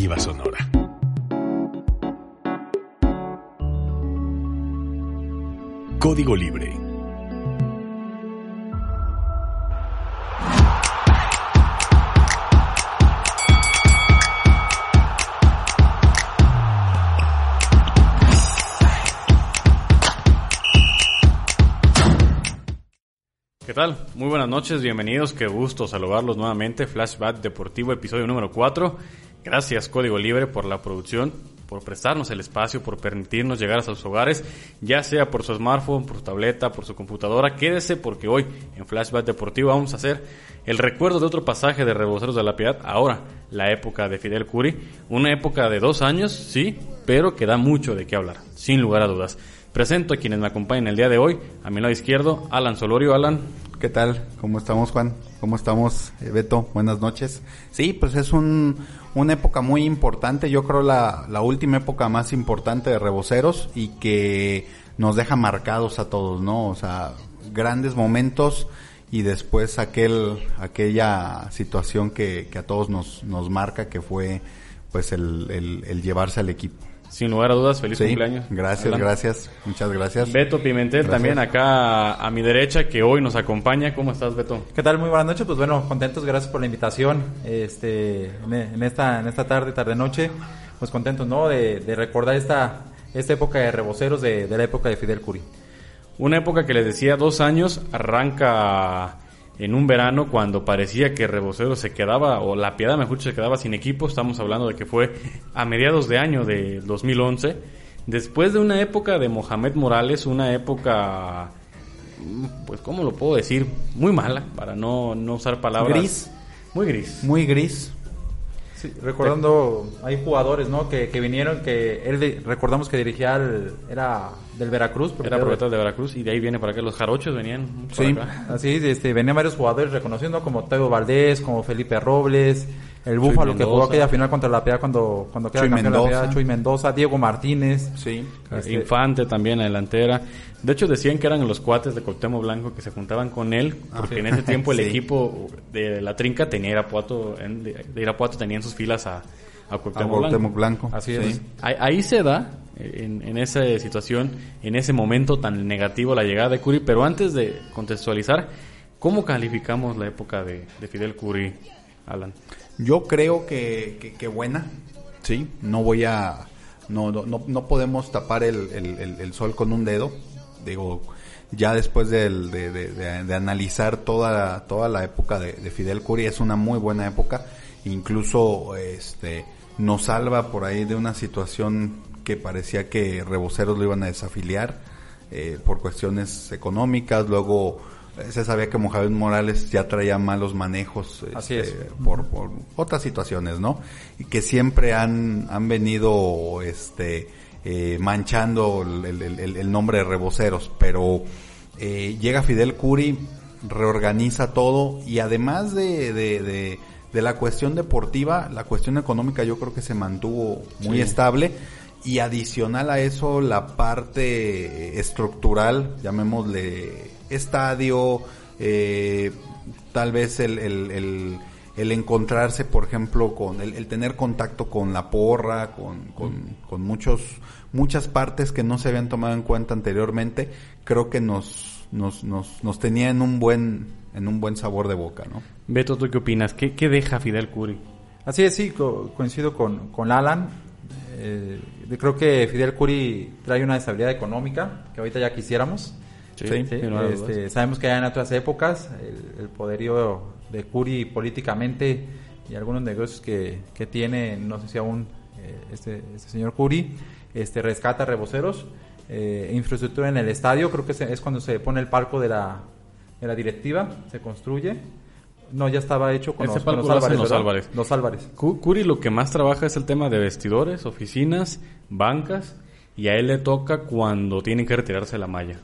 Sonora. Código Libre. ¿Qué tal? Muy buenas noches, bienvenidos, qué gusto saludarlos nuevamente. Flashback Deportivo, episodio número 4. Gracias Código Libre por la producción, por prestarnos el espacio, por permitirnos llegar a sus hogares, ya sea por su smartphone, por su tableta, por su computadora. Quédese porque hoy en Flashback Deportivo vamos a hacer el recuerdo de otro pasaje de Reboceros de la Piedad, ahora la época de Fidel Curi, una época de dos años, sí, pero que da mucho de qué hablar, sin lugar a dudas. Presento a quienes me acompañan el día de hoy. A mi lado izquierdo, Alan Solorio. Alan. ¿Qué tal? ¿Cómo estamos, Juan? ¿Cómo estamos, Beto? Buenas noches. Sí, pues es un, una época muy importante. Yo creo la, la última época más importante de Reboceros y que nos deja marcados a todos, ¿no? O sea, grandes momentos y después aquel, aquella situación que, que a todos nos, nos marca que fue pues el, el, el llevarse al equipo. Sin lugar a dudas, feliz Sí, cumpleaños. Gracias, gracias. Muchas gracias. Beto Pimentel Gracias. también acá a mi derecha que hoy nos acompaña. ¿Cómo estás, Beto? ¿Qué tal? Muy buenas noches. Pues bueno, contentos, gracias por la invitación. Este, en, en esta, en esta tarde, tarde noche, pues contentos, ¿no? De, de recordar esta, esta época de reboceros de, de la época de Fidel Curi. Una época que les decía dos años, arranca en un verano cuando parecía que Rebocero se quedaba, o la Piedad mejor dicho, se quedaba sin equipo. Estamos hablando de que fue a mediados de año de 2011. Después de una época de Mohamed Morales, una época, pues, ¿cómo lo puedo decir? Muy mala, para no, no usar palabras. Gris. Muy gris. Muy gris. Sí, recordando, hay jugadores, ¿no? Que, que vinieron, que él, de- recordamos que dirigía, al- era del Veracruz. Era propietario de Veracruz y de ahí viene para acá los jarochos venían Sí. acá. Así, este, venían varios jugadores reconociendo como Teo Valdés, como Felipe Robles, el Búfalo que jugó aquella final contra la Piedad cuando, cuando queda Chuy campeón la Mendoza. Piedad, Chuy Mendoza, Diego Martínez. Sí. Este- Infante también la delantera. De hecho decían que eran los cuates de Cuauhtémoc Blanco que se juntaban con él, porque en ese tiempo el Sí. equipo de la Trinca tenía Irapuato, en- de Irapuato tenía en sus filas a, a A Cuauhtémoc Blanco. Así Sí. es. Ahí, ahí se da, en, en esa situación, en ese momento tan negativo la llegada de Curi, pero antes de contextualizar, ¿cómo calificamos la época de, de Fidel Curi, Alan? Yo creo que, que, que buena, sí. No voy a, no, no, no, no podemos tapar el, el, el- el sol con un dedo. Digo, ya después del- de, de, de- de analizar toda, la- toda la época de, de Fidel Curi, es una muy buena época. Incluso, este, nos salva por ahí de una situación que parecía que Reboceros lo iban a desafiliar eh, por cuestiones económicas. Luego se sabía que Mohamed Morales ya traía malos manejos Así este, es. por, por otras situaciones, ¿no? Y que siempre han, han venido este, eh, manchando el, el- el- el nombre de Reboceros, pero eh, llega Fidel Curi, reorganiza todo y además de, de, de- de la cuestión deportiva, la cuestión económica yo creo que se mantuvo muy Sí. estable y adicional a eso la parte estructural, llamémosle estadio, eh, tal vez el, el, el, el encontrarse, por ejemplo, con el, el tener contacto con la porra, con, con, con muchos, muchas partes que no se habían tomado en cuenta anteriormente, creo que nos, nos, nos, nos tenía en un buen, en un buen sabor de boca, ¿no? Beto, ¿tú qué opinas? ¿Qué, qué deja Fidel Curi? Así es, sí, co- coincido con, con Alan. Eh, creo que Fidel Curi trae una estabilidad económica que ahorita ya quisiéramos. Sí, este, sabemos que ya en otras épocas el, el poderío de Curi políticamente y algunos negocios que, que tiene, no sé si aún eh, este, este señor Curi, este, rescata reboceros, eh, infraestructura en el estadio, creo que se- es cuando se pone el palco de la, de la directiva, se construye. No, ya estaba hecho con los, con Álvarez. los. Álvarez. Los Álvarez. Cu- Curi lo que más trabaja es el tema de vestidores, oficinas, bancas, y a él le toca cuando tienen que retirarse la malla.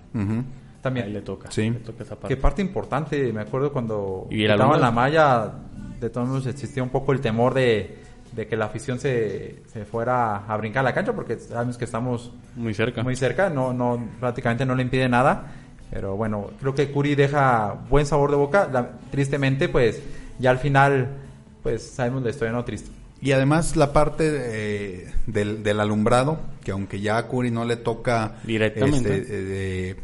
También. le toca. Sí. Le toca esa parte. Que parte importante, me acuerdo cuando Y quitaban la malla, de todos modos existía un poco el temor de, de que la afición se, se fuera a brincar a la cancha, porque sabemos que estamos Muy cerca. muy cerca, no, no, prácticamente no le impide nada. Pero bueno, creo que Curi deja buen sabor de boca. La- tristemente, pues ya al final, pues sabemos la historia no triste. Y además la parte eh, del, del, alumbrado, que aunque ya a Curi no le toca directamente este,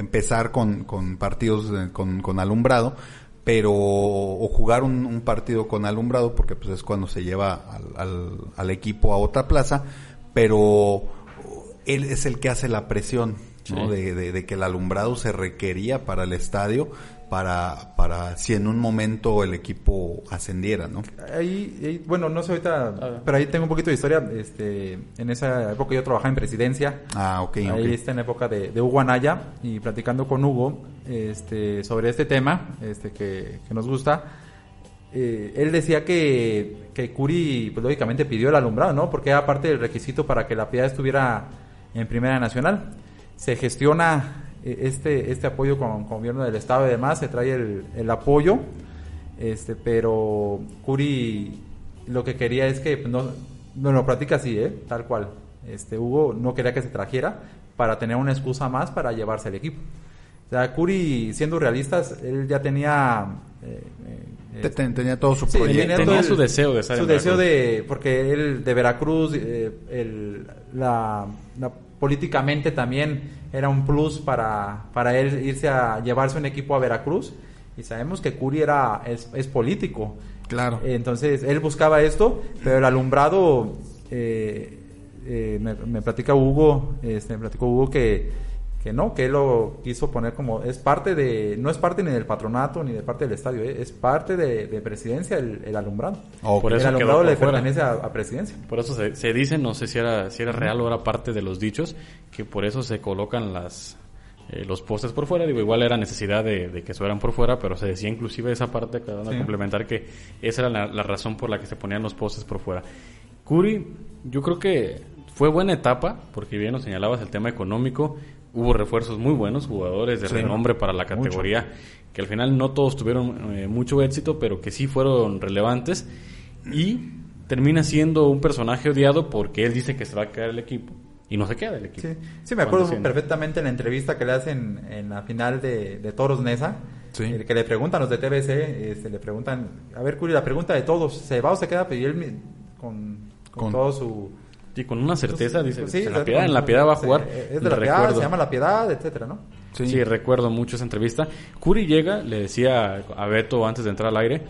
empezar con, con partidos con, con, alumbrado, pero o jugar un, partido con alumbrado, porque pues es cuando se lleva al, al, equipo a otra plaza, pero él es el que hace la presión. ¿no? De, de, de, que el alumbrado se requería para el estadio para, para si en un momento el equipo ascendiera, ¿no? Ahí, bueno, no sé ahorita, pero ahí tengo un poquito de historia. Este, en esa época yo trabajaba en presidencia. Ah, ok. Ahí está en época de, de, Hugo Anaya y platicando con Hugo este, sobre este tema este, que, que nos gusta. Eh, él decía que, que Curi, pues lógicamente pidió el alumbrado, ¿no? Porque era parte del requisito para que la piedad estuviera en Primera Nacional. Se gestiona este, este apoyo con, con, gobierno del estado y demás, se trae el, el, apoyo, este, pero Curi lo que quería es que no, no lo practica así, ¿eh? tal cual. Este, Hugo no quería que se trajera para tener una excusa más para llevarse el equipo. O sea, Curi, siendo realistas, él ya tenía... Eh, eh, tenía todo su proyecto. Tenía, su deseo de estar Su deseo de... Porque él de Veracruz, eh, el, la, la políticamente también era un plus para, para él irse a llevarse un equipo a Veracruz. Y sabemos que Curi era, es, político. Claro. Entonces, él buscaba esto, pero el alumbrado, eh, eh, me, me, platica Hugo, este, me platicó Hugo que que no, que él lo quiso poner como, es parte de, no es parte ni del patronato ni de parte del estadio, ¿eh? es parte de, presidencia el, alumbrado. por eso el alumbrado le pertenece a, presidencia. Por eso se, dice, no sé si era, si era real o era parte de los dichos, que por eso se colocan las, eh, los postes por fuera. Digo, igual era necesidad de, que fueran por fuera, pero se decía inclusive esa parte, cada uno complementar, que esa era la, la, razón por la que se ponían los postes por fuera. Curi, yo creo que fue buena etapa, porque bien nos señalabas el tema económico, hubo refuerzos muy buenos, jugadores de renombre para la categoría, que al final no todos tuvieron eh, mucho éxito, pero que sí fueron relevantes. Y termina siendo un personaje odiado porque él dice que se va a quedar el equipo. Y no se queda el equipo. Sí, me acuerdo perfectamente en la entrevista que le hacen en la final de, Toros Nesa. Eh, que le preguntan los de TBC, este, le preguntan, a ver, Curi, la pregunta de todos, ¿se va o se queda? Pero él con, con todo su y con una certeza dice, en, la piedad, en la piedad va a jugar. Es de la piedad, se llama la piedad, etcétera, ¿no? Sí. recuerdo mucho esa entrevista. Curi llega, le decía a Beto antes de entrar al aire,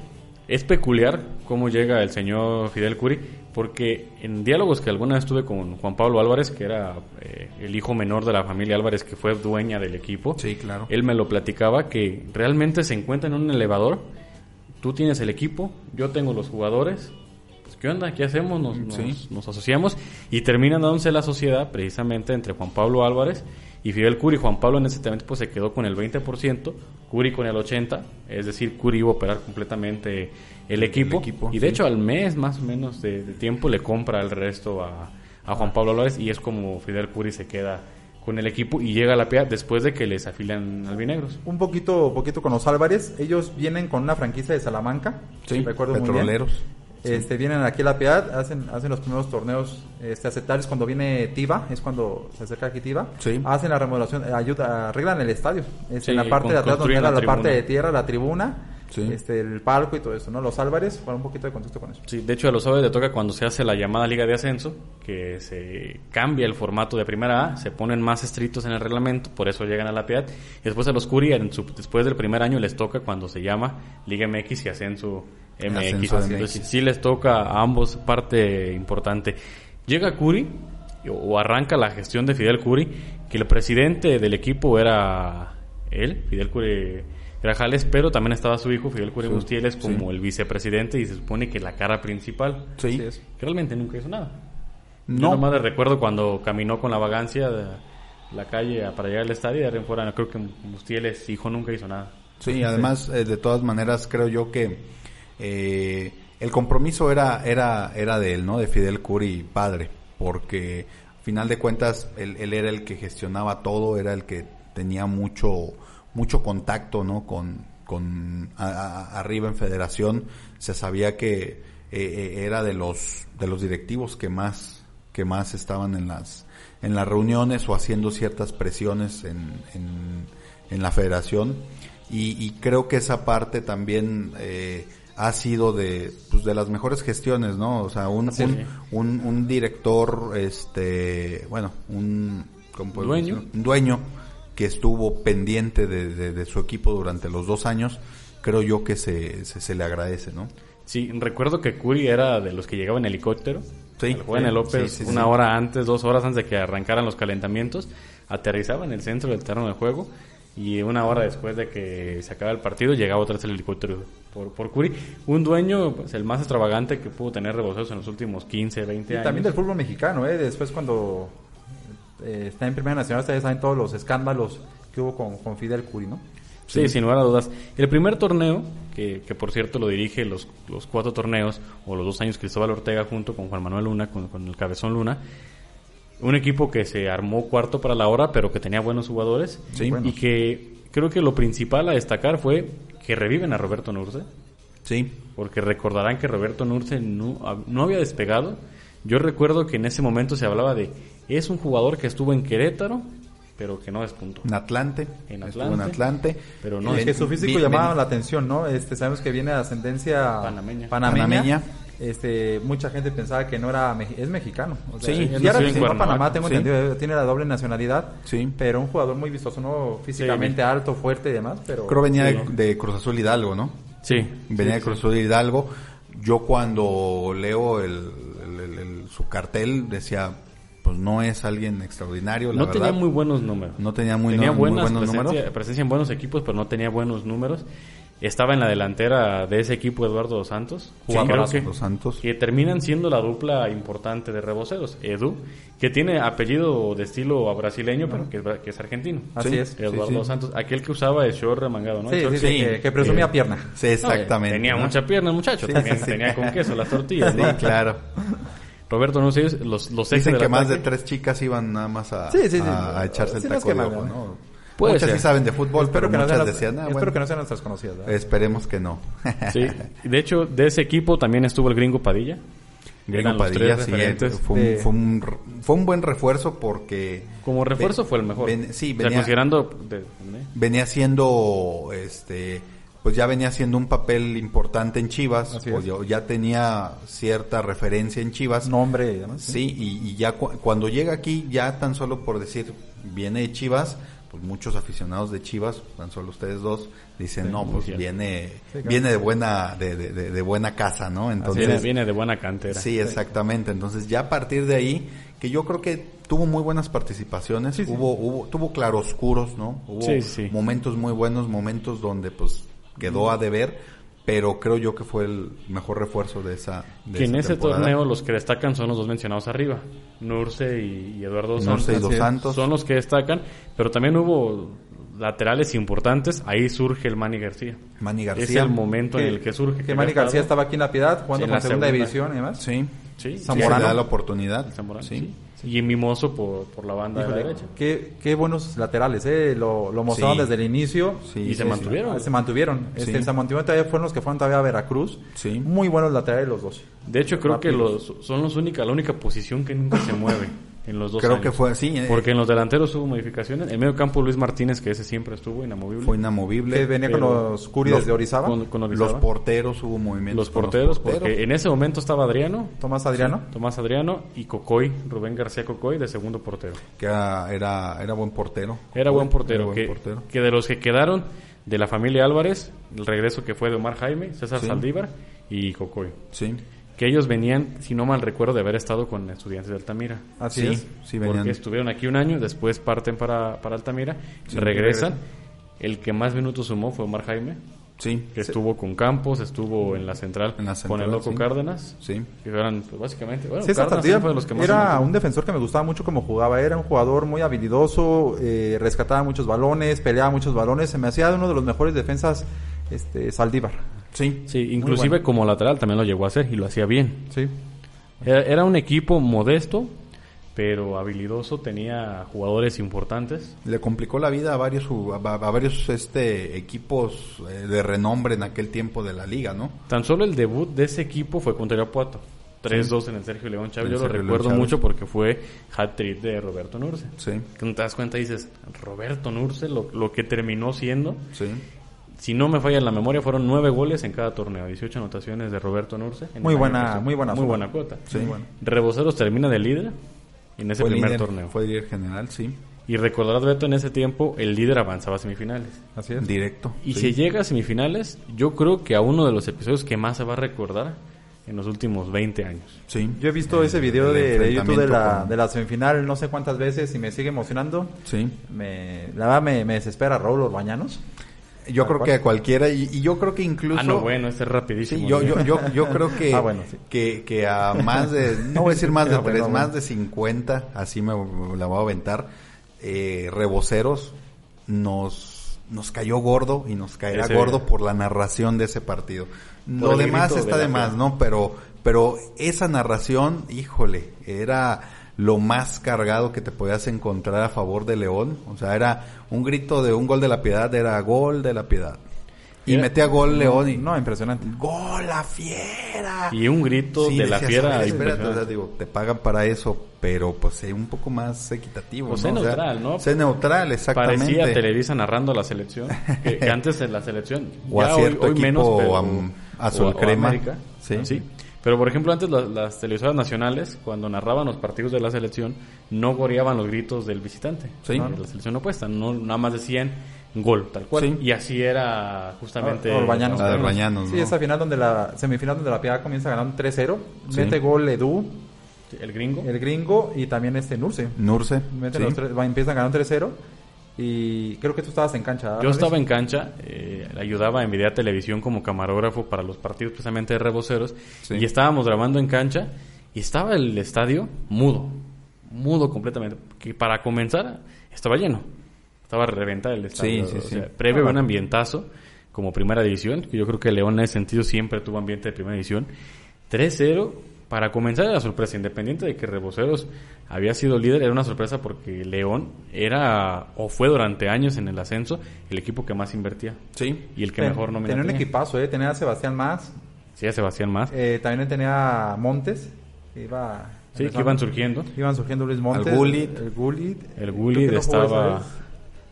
es peculiar cómo llega el señor Fidel Curi, porque en diálogos que alguna vez tuve con Juan Pablo Álvarez, que era eh, el hijo menor de la familia Álvarez, que fue dueña del equipo, sí, claro. él me lo platicaba que realmente se encuentra en un elevador, tú tienes el equipo, yo tengo los jugadores, ¿qué onda? ¿Qué hacemos? Nos, asociamos y termina dándose la sociedad precisamente entre Juan Pablo Álvarez y Fidel Curi. Juan Pablo en ese momento pues, se quedó con el 20%, Curi con el 80%, es decir, Curi iba a operar completamente el equipo. y de hecho al mes más o menos de, tiempo le compra el resto a, Juan Pablo Álvarez y es como Fidel Curi se queda con el equipo y llega a la PIA después de que les afilian albinegros. Un poquito, poquito con los Álvarez, ellos vienen con una franquicia de Salamanca, sí, recuerdo petroleros. Muy bien. Este, vienen aquí a la Piedad, hacen, hacen los primeros torneos este, aceptables cuando viene Tiva, es cuando se acerca aquí Tiva. Hacen la remodelación, ayuda, arreglan el estadio. Es en la parte de atrás donde era la, parte de tierra, la tribuna. Este, el palco y todo eso, ¿no? Los Álvarez, para un poquito de contexto con eso. Sí, de hecho a los Álvarez le toca cuando se hace la llamada Liga de Ascenso, que se cambia el formato de primera A, se ponen más estrictos en el reglamento, por eso llegan a la Piedad. Y después a los Curi, después del primer año les toca cuando se llama Liga MX y Ascenso MX. sí les toca a ambos parte importante. Llega Curi o arranca la gestión de Fidel Curi, que el presidente del equipo era él, Fidel Curi Grajales, pero también estaba su hijo Fidel Curi Gustieles como el vicepresidente y se supone que la cara principal. Sí. Que realmente nunca hizo nada. No. Yo nomás recuerdo cuando caminó con la vagancia de la calle para llegar al estadio y de fuera, creo que Gustieles, hijo, nunca hizo nada. Sí, además, eh, de todas maneras, creo yo que eh, el compromiso era, era, era de él, ¿no? De Fidel Curi padre, porque al final de cuentas él, era el que gestionaba todo, era el que tenía mucho, mucho contacto, ¿no? Con, con arriba en Federación, se sabía que eh, eh, era de los, de los directivos que más, que más estaban en las, en las reuniones o haciendo ciertas presiones en, en, la Federación. Y, y creo que esa parte también eh, ha sido de, pues, de las mejores gestiones, ¿no? O sea, un, un, un, director, este, bueno, un, dueño. un dueño que estuvo pendiente de, de, su equipo durante los dos años, creo yo que se, se, le agradece, ¿no? Sí, recuerdo que Curi era de los que llegaba en helicóptero. Sí. Juan el López, una hora antes, dos horas antes de que arrancaran los calentamientos, aterrizaba en el centro del terreno de juego y una hora después de que se acaba el partido llegaba otra vez el helicóptero por, por Curi. Un dueño, pues, el más extravagante que pudo tener reboceos en los últimos 15, 20 años. también del fútbol mexicano, ¿eh? Después cuando eh, está en Primera Nacional, ustedes saben todos los escándalos que hubo con, con Fidel Curi, ¿no? Sí, sin lugar a dudas. El primer torneo, que, que por cierto lo dirige los, los cuatro torneos, o los dos años Cristóbal Ortega junto con Juan Manuel Luna, con, con el Cabezón Luna, un equipo que se armó cuarto para la hora, pero que tenía buenos jugadores. Y que creo que lo principal a destacar fue que reviven a Roberto Nurce. Sí. Porque recordarán que Roberto Nurce no, no había despegado. Yo recuerdo que en ese momento se hablaba de, es un jugador que estuvo en Querétaro, pero que no despuntó. En Atlante. En Atlante. En Atlante. Pero no. Es que su físico llamaba la atención, ¿no? Este, sabemos que viene de ascendencia panameña. panameña este, mucha gente pensaba que no era es mexicano. sí, y ahora que se a Panamá, tengo entendido, tiene la doble nacionalidad. Sí. Pero un jugador muy vistoso, ¿no? Físicamente alto, fuerte y demás. Pero, Creo venía de, Cruz Azul Hidalgo, ¿no? Sí. Venía de Cruz Azul Hidalgo. Yo cuando leo el, su cartel decía, pues no es alguien extraordinario. no tenía muy buenos números. No tenía muy, tenía buenos presencia, números. Presencia en buenos equipos, pero no tenía buenos números. Estaba en la delantera de ese equipo Eduardo Dos Santos. Sí, que, Dos Santos. Que terminan siendo la dupla importante de reboceros. Edu, que tiene apellido de estilo brasileño, pero que es, argentino. Así es. Eduardo Dos Santos. Aquel que usaba el short remangado, ¿no? Sí, sí, que, presumía pierna. Sí, exactamente. tenía mucha pierna el muchacho. También tenía con queso las tortillas. Sí, claro. Roberto, no sé, los, los Dicen que más de tres chicas iban nada más a, a, echarse el taco de ojo, ¿no? muchas sí saben de fútbol, pero, que muchas no decían, ah, espero que no sean nuestras conocidas. Esperemos que no. sí, de hecho, de ese equipo también estuvo el gringo Padilla. Gringo Padilla, sí, fue, un, fue, un, buen refuerzo porque... Como refuerzo fue el mejor. sí, venía, considerando... venía siendo, este, pues ya venía haciendo un papel importante en Chivas, o ya, tenía cierta referencia en Chivas. Nombre y demás. Sí, y, ya cuando llega aquí, ya tan solo por decir, viene de Chivas, pues muchos aficionados de Chivas, tan solo ustedes dos, dicen, no, pues viene, viene de buena, de, de, de, buena casa, ¿no? Entonces, viene, de buena cantera. Sí, exactamente. Entonces ya a partir de ahí, que yo creo que tuvo muy buenas participaciones, hubo, hubo, tuvo claroscuros, ¿no? Hubo momentos muy buenos, momentos donde pues quedó a deber, pero creo yo que fue el mejor refuerzo de esa de que en ese torneo los que destacan son los dos mencionados arriba Nurse y, Eduardo Nurse Santos, y dos Santos. Son los que destacan pero también hubo laterales importantes. Ahí surge el Manny García. Manny García. es el momento en el que surge que, Manny García estaba aquí en la Piedad jugando en la segunda, división y demás. Sí. Sí Zamorano da la oportunidad. Zamorano, sí y Mimoso por, por la banda de la derecha. Qué, qué buenos laterales, ¿eh? Lo, lo mostraron desde el inicio. y se mantuvieron. Se mantuvieron. Este, se mantuvieron todavía fueron los que fueron todavía a Veracruz. Sí. Muy buenos laterales los dos. De hecho, creo que los, son los única, la única posición que nunca se mueve en los dos Creo que fue así. Eh. Porque en los delanteros hubo modificaciones. En medio campo Luis Martínez, que ese siempre estuvo inamovible. Fue inamovible. Que venía con los Curi desde Orizaba. Los porteros hubo movimientos. Los porteros, porque en ese momento estaba Adriano. Tomás Adriano. Tomás Adriano y Cocoy, Rubén García Cocoy, de segundo portero. Que era, era, buen portero. Era buen portero. que, que de los que quedaron de la familia Álvarez, el regreso que fue de Omar Jaime, César Saldívar y Cocoy. Sí que ellos venían, si no mal recuerdo, de haber estado con estudiantes de Altamira. Así es. Sí, venían. Porque estuvieron aquí un año, después parten para, para Altamira, regresan. El que más minutos sumó fue Omar Jaime. Sí. Que estuvo con Campos, estuvo en la central, con el Loco Cárdenas. Sí. Que eran, pues, básicamente, bueno, sí, Cárdenas fue de los que más Era un defensor que me gustaba mucho como jugaba. Era un jugador muy habilidoso, eh, rescataba muchos balones, peleaba muchos balones. Se me hacía uno de los mejores defensas este Saldívar. Sí. Sí, inclusive como lateral también lo llegó a hacer y lo hacía bien. Sí. Era, un equipo modesto, pero habilidoso, tenía jugadores importantes. Le complicó la vida a varios a, varios este equipos eh, de renombre en aquel tiempo de la liga, ¿no? Tan solo el debut de ese equipo fue contra Irapuato. 3-2 en el Sergio León Chávez. Yo lo recuerdo mucho porque fue hat-trick de Roberto Nurce. Sí. Que te das cuenta y dices, Roberto Nurce, lo, lo que terminó siendo. Sí si no me falla la memoria, fueron nueve goles en cada torneo, 18 anotaciones de Roberto Nurce. Muy buena, muy buena, muy buena cuota. Reboceros termina de líder en ese primer torneo. Fue líder general, sí. Y recordarás, Beto, en ese tiempo el líder avanzaba a semifinales. Así es. Directo. Y si llega a semifinales, yo creo que a uno de los episodios que más se va a recordar en los últimos 20 años. Sí. Yo he visto ese video de, YouTube de la, de la semifinal no sé cuántas veces y me sigue emocionando. Sí. Me, la verdad me, me desespera Raúl Orbañanos. Yo creo que a cualquiera, y, yo creo que incluso... Ah, no, bueno, este es rapidísimo. Sí, yo, yo, yo, creo que, ah, bueno, sí. que, que a más de, no voy a decir más de ah, tres, más de 50, así me, la voy a aventar, eh, reboceros, nos, nos cayó gordo y nos caerá gordo por la narración de ese partido. Lo demás está de, más, ¿no? Pero, pero esa narración, híjole, era lo más cargado que te podías encontrar a favor de León. O sea, era un grito de un gol de la piedad, era gol de la piedad. Y metía gol León y... No, impresionante. ¡Gol, la fiera! Y un grito de la fiera. Espérate, digo, te pagan para eso, pero pues sé un poco más equitativo. Sé neutral, ¿no? Sé neutral, exactamente. Parecía Televisa narrando la selección. que, antes en la selección. O a cierto hoy, menos, azul crema. sí. sí. Pero por ejemplo, antes las, televisoras nacionales, cuando narraban los partidos de la selección, no goreaban los gritos del visitante. Sí. De la selección opuesta. No, nada más decían gol, tal cual. Y así era justamente. Orbañanos. Sí, esa final donde la semifinal donde la Piedad comienza ganando 3-0. Mete gol Edu. El gringo. El gringo y también este Nurse. Nurse. Mete los tres, empiezan ganando 3-0. Y creo que tú estabas en cancha. Yo estaba en cancha, eh, ayudaba en Video Televisión como camarógrafo para los partidos precisamente de reboceros. Y estábamos grabando en cancha y estaba el estadio mudo, mudo completamente. Que para comenzar estaba lleno, estaba reventado el estadio. Sí, sí, previo a un ambientazo como primera división, que yo creo que León en ese sentido siempre tuvo ambiente de primera división. 3-0 para comenzar la sorpresa, independiente de que Reboceros había sido líder, era una sorpresa porque León era o fue durante años en el ascenso el equipo que más invertía. Sí. Y el que mejor no Tenía un equipazo, ¿eh? Tenía a Sebastián Más. Sí, a Sebastián Más. Eh, también tenía a Montes, que iba... Sí, que iban surgiendo. Iban surgiendo Luis Montes. El Gullit. El Gullit. El Gullit estaba...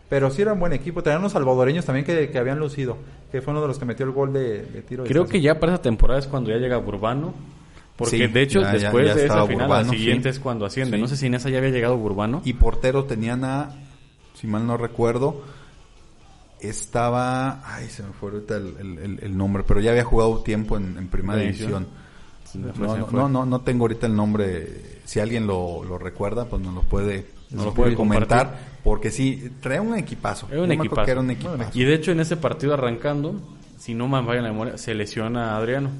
Pero sí era un buen equipo. Tenían unos salvadoreños también que, que, habían lucido. Que fue uno de los que metió el gol de, tiro. Creo que ya para esa temporada es cuando ya llega Burbano porque de hecho, después de esa final, la siguiente es cuando asciende. No sé si en esa ya había llegado Burbano. Y portero tenían a, si mal no recuerdo, estaba, ay, se me fue ahorita el, nombre, pero ya había jugado tiempo en, primera división. No, no, no, tengo ahorita el nombre. Si alguien lo, lo recuerda, pues nos lo puede, nos lo puede comentar. Porque sí, trae un equipazo. Era un, equipazo. Y de hecho, en ese partido arrancando, si no me vaya la memoria, se lesiona a Adriano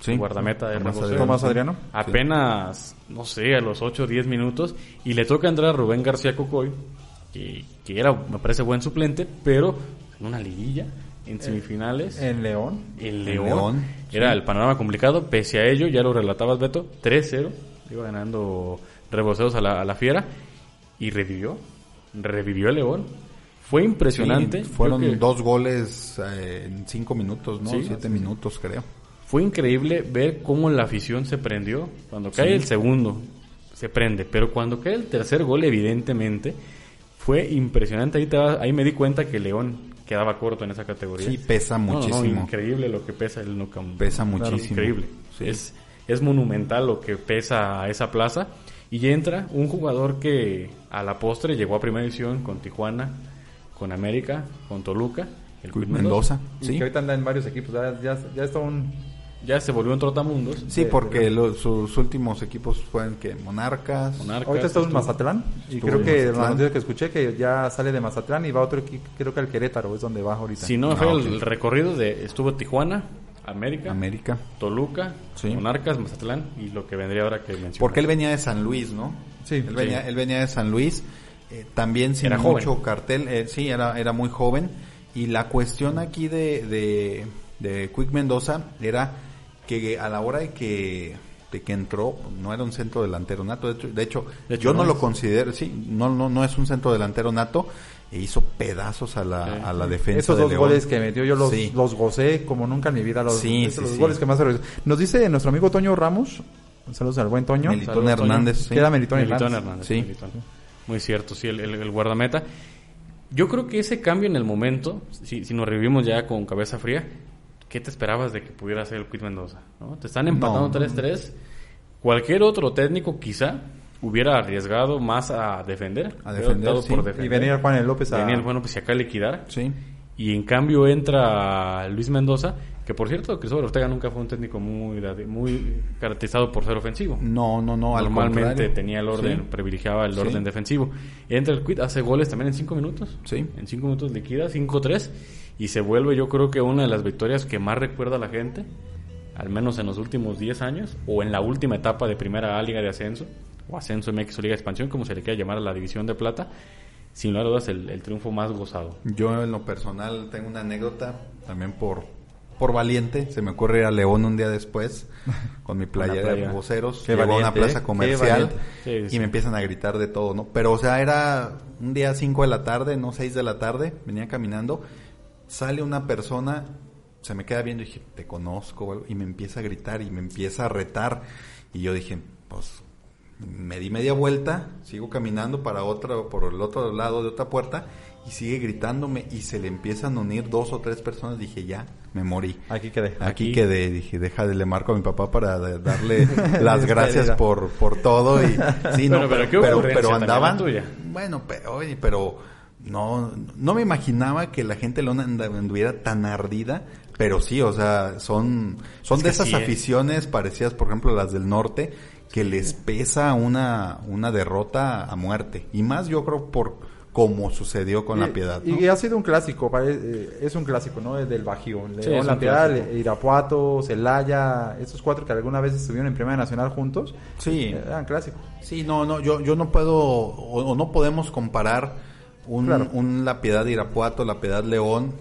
sí. guardameta de Tomás Adriano. Apenas, no sé, a los 8 o 10 minutos. Y le toca entrar a Rubén García Cocoy, que, que era, me parece, buen suplente, pero en una liguilla, en semifinales. En León. En León. era el panorama complicado. Pese a ello, ya lo relatabas, Beto, 3-0. Iba ganando reboceos a la, a la fiera. Y revivió. Revivió el León. Fue impresionante. fueron dos goles eh, en cinco minutos, ¿no? Siete minutos, creo. Fue increíble ver cómo la afición se prendió. Cuando cae el segundo, se prende. Pero cuando cae el tercer gol, evidentemente, fue impresionante. Ahí, ahí me di cuenta que León quedaba corto en esa categoría. Sí, pesa muchísimo. increíble lo que pesa el No Pesa muchísimo. increíble. Es, es monumental lo que pesa a esa plaza. Y entra un jugador que a la postre llegó a primera división con Tijuana, con América, con Toluca. El Mendoza. Sí. que ahorita anda en varios equipos. Ya, ya, ya está un ya se volvió un trotamundos. Sí, porque sus últimos equipos fueron que Monarcas. Monarcas Ahorita está en Mazatlán. Y creo que la noticia que escuché que ya sale de Mazatlán y va a otro equipo, creo que al Querétaro es donde va ahorita. Si no, fue ah, el, recorrido de estuvo Tijuana, América, América. Toluca, Monarcas, Mazatlán y lo que vendría ahora que mencioné. Porque él venía de San Luis, ¿no? Sí. Él venía, él venía de San Luis, eh, también sin mucho cartel, eh, sí, era, era muy joven. Y la cuestión aquí de, de, de Quick Mendoza era que a la hora de que de que entró no era un centro delantero nato de hecho, yo no, lo considero sí no no no es un centro delantero nato e hizo pedazos a la, a la defensa esos dos goles que metió yo los, los gocé como nunca en mi vida los, sí, los goles que más nos dice nuestro amigo Toño Ramos saludos al buen Toño. Melitón Hernández queda Melitón, Hernández, sí. Muy cierto sí el, el, guardameta. Yo creo que ese cambio en el momento, si, si nos revivimos ya con cabeza fría, ¿qué te esperabas de que pudiera ser el Quit Mendoza? ¿no? Te están empatando 3-3. Cualquier otro técnico quizá hubiera arriesgado más a defender. A defender, sí. por defender. Y venía Juan López a... Venía Juan López y acá liquidar. Sí. Y en cambio entra Luis Mendoza, que por cierto, Cristóbal Ortega nunca fue un técnico muy, muy caracterizado por ser ofensivo. No, no, no. Normalmente tenía el orden, privilegiaba el orden defensivo. Entra el quit, hace goles también en cinco minutos. Sí. En cinco minutos liquida, 5-3. Y se vuelve, yo creo que una de las victorias que más recuerda a la gente, al menos en los últimos 10 años, o en la última etapa de primera A Liga de Ascenso, o Ascenso MX o Liga de Expansión, como se le quiera llamar a la División de Plata sin lugar a dudas el, el, triunfo más gozado. Yo en lo personal tengo una anécdota también por por valiente, se me ocurre ir a León un día después con mi playera de voceros, llego a una plaza comercial y me empiezan a gritar de todo, ¿no? Pero o sea, era un día 5 de la tarde, no 6 de la tarde, venía caminando, sale una persona, se me queda viendo y dije, "Te conozco", y me empieza a gritar y me empieza a retar. Y yo dije, pues me di media vuelta, sigo caminando para otro, por el otro lado de otra puerta y sigue gritándome y se le empiezan a unir dos o tres personas. Dije, ya, me morí. Aquí quedé. Aquí, quedé. Dije, deja de le marco a mi papá para darle las gracias por, por todo. Y, sí, no, pero, pero, pero, andaban. Bueno, pero, oye, pero no, no me imaginaba que la gente lo anduviera tan ardida. Pero sí, o sea, son, son de esas aficiones parecidas, por ejemplo, las del norte, que les pesa una, una derrota a muerte. Y más yo creo por como sucedió con la Piedad. Y ha sido un clásico, eh, es un clásico, ¿no? Del Bajío. la Piedad, Irapuato, Celaya, estos cuatro que alguna vez estuvieron en Primera Nacional juntos. Sí. Eran clásicos. Sí, no, no, yo, yo no puedo, o, no podemos comparar un, un La Piedad Irapuato, La Piedad León,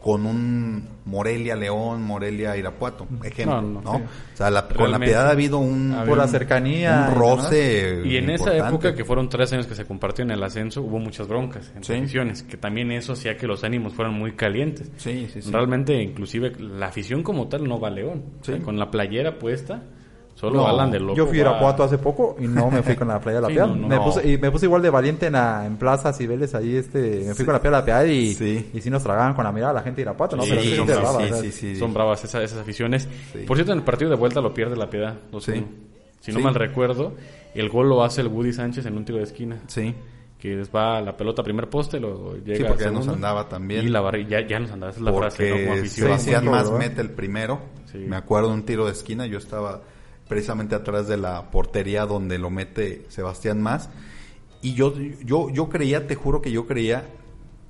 con un Morelia León, Morelia Irapuato, ejemplo, ¿no? O sea, con la piedad ha habido un por la cercanía, un roce y en esa época que fueron tres años que se compartió en el ascenso hubo muchas broncas en sí. que también eso hacía que los ánimos fueran muy calientes. Sí, sí, sí. Realmente, inclusive la afición como tal no va a León, con la playera puesta Solo hablan de loco. Yo fui a Irapuato hace poco y no me fui con la playa de la Piedad. me puse, y me puse igual de valiente en, la, en Plaza Cibeles ahí, este, me fui con la playa de la Piedad y, sí. y sí nos tragaban con la mirada la gente de Irapuato, ¿no? Pero son, bravas, son bravas esas, esas aficiones. Por cierto, en el partido de vuelta lo pierde la Piedad. Si no mal recuerdo, el gol lo hace el Woody Sánchez en un tiro de esquina. Sí que va la pelota primer poste, luego llega sí, porque ya nos andaba también. Y la ya, ya nos andaba, esa es la porque frase, ¿no? Como Sebastián más mete el primero. Me acuerdo un tiro de esquina, yo estaba precisamente atrás de la portería donde lo mete Sebastián Más. Y yo, yo, yo creía, te juro que yo creía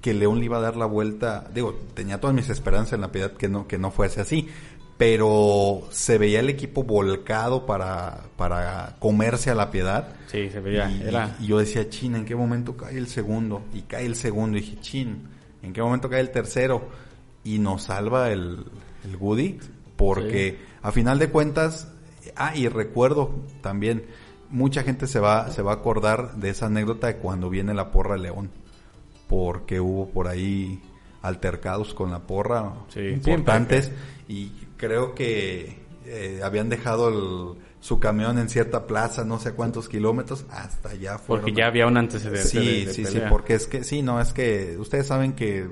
que León le iba a dar la vuelta. Digo, tenía todas mis esperanzas en la piedad que no, que no fuese así. Pero se veía el equipo volcado para, para comerse a la piedad. Sí, se veía. Y, yo decía, chin, ¿en qué momento cae el segundo? Y cae el segundo. Y dije, chin, ¿en qué momento cae el tercero? Y nos salva el, el Woody. Porque a final de cuentas, Ah, y recuerdo también, mucha gente se va, se va a acordar de esa anécdota de cuando viene la porra León, porque hubo por ahí altercados con la porra importantes y creo que eh, habían dejado su camión en cierta plaza, no sé cuántos kilómetros, hasta allá fueron. Porque ya había un antecedente. Sí, sí, sí, porque es que, sí, no, es que ustedes saben que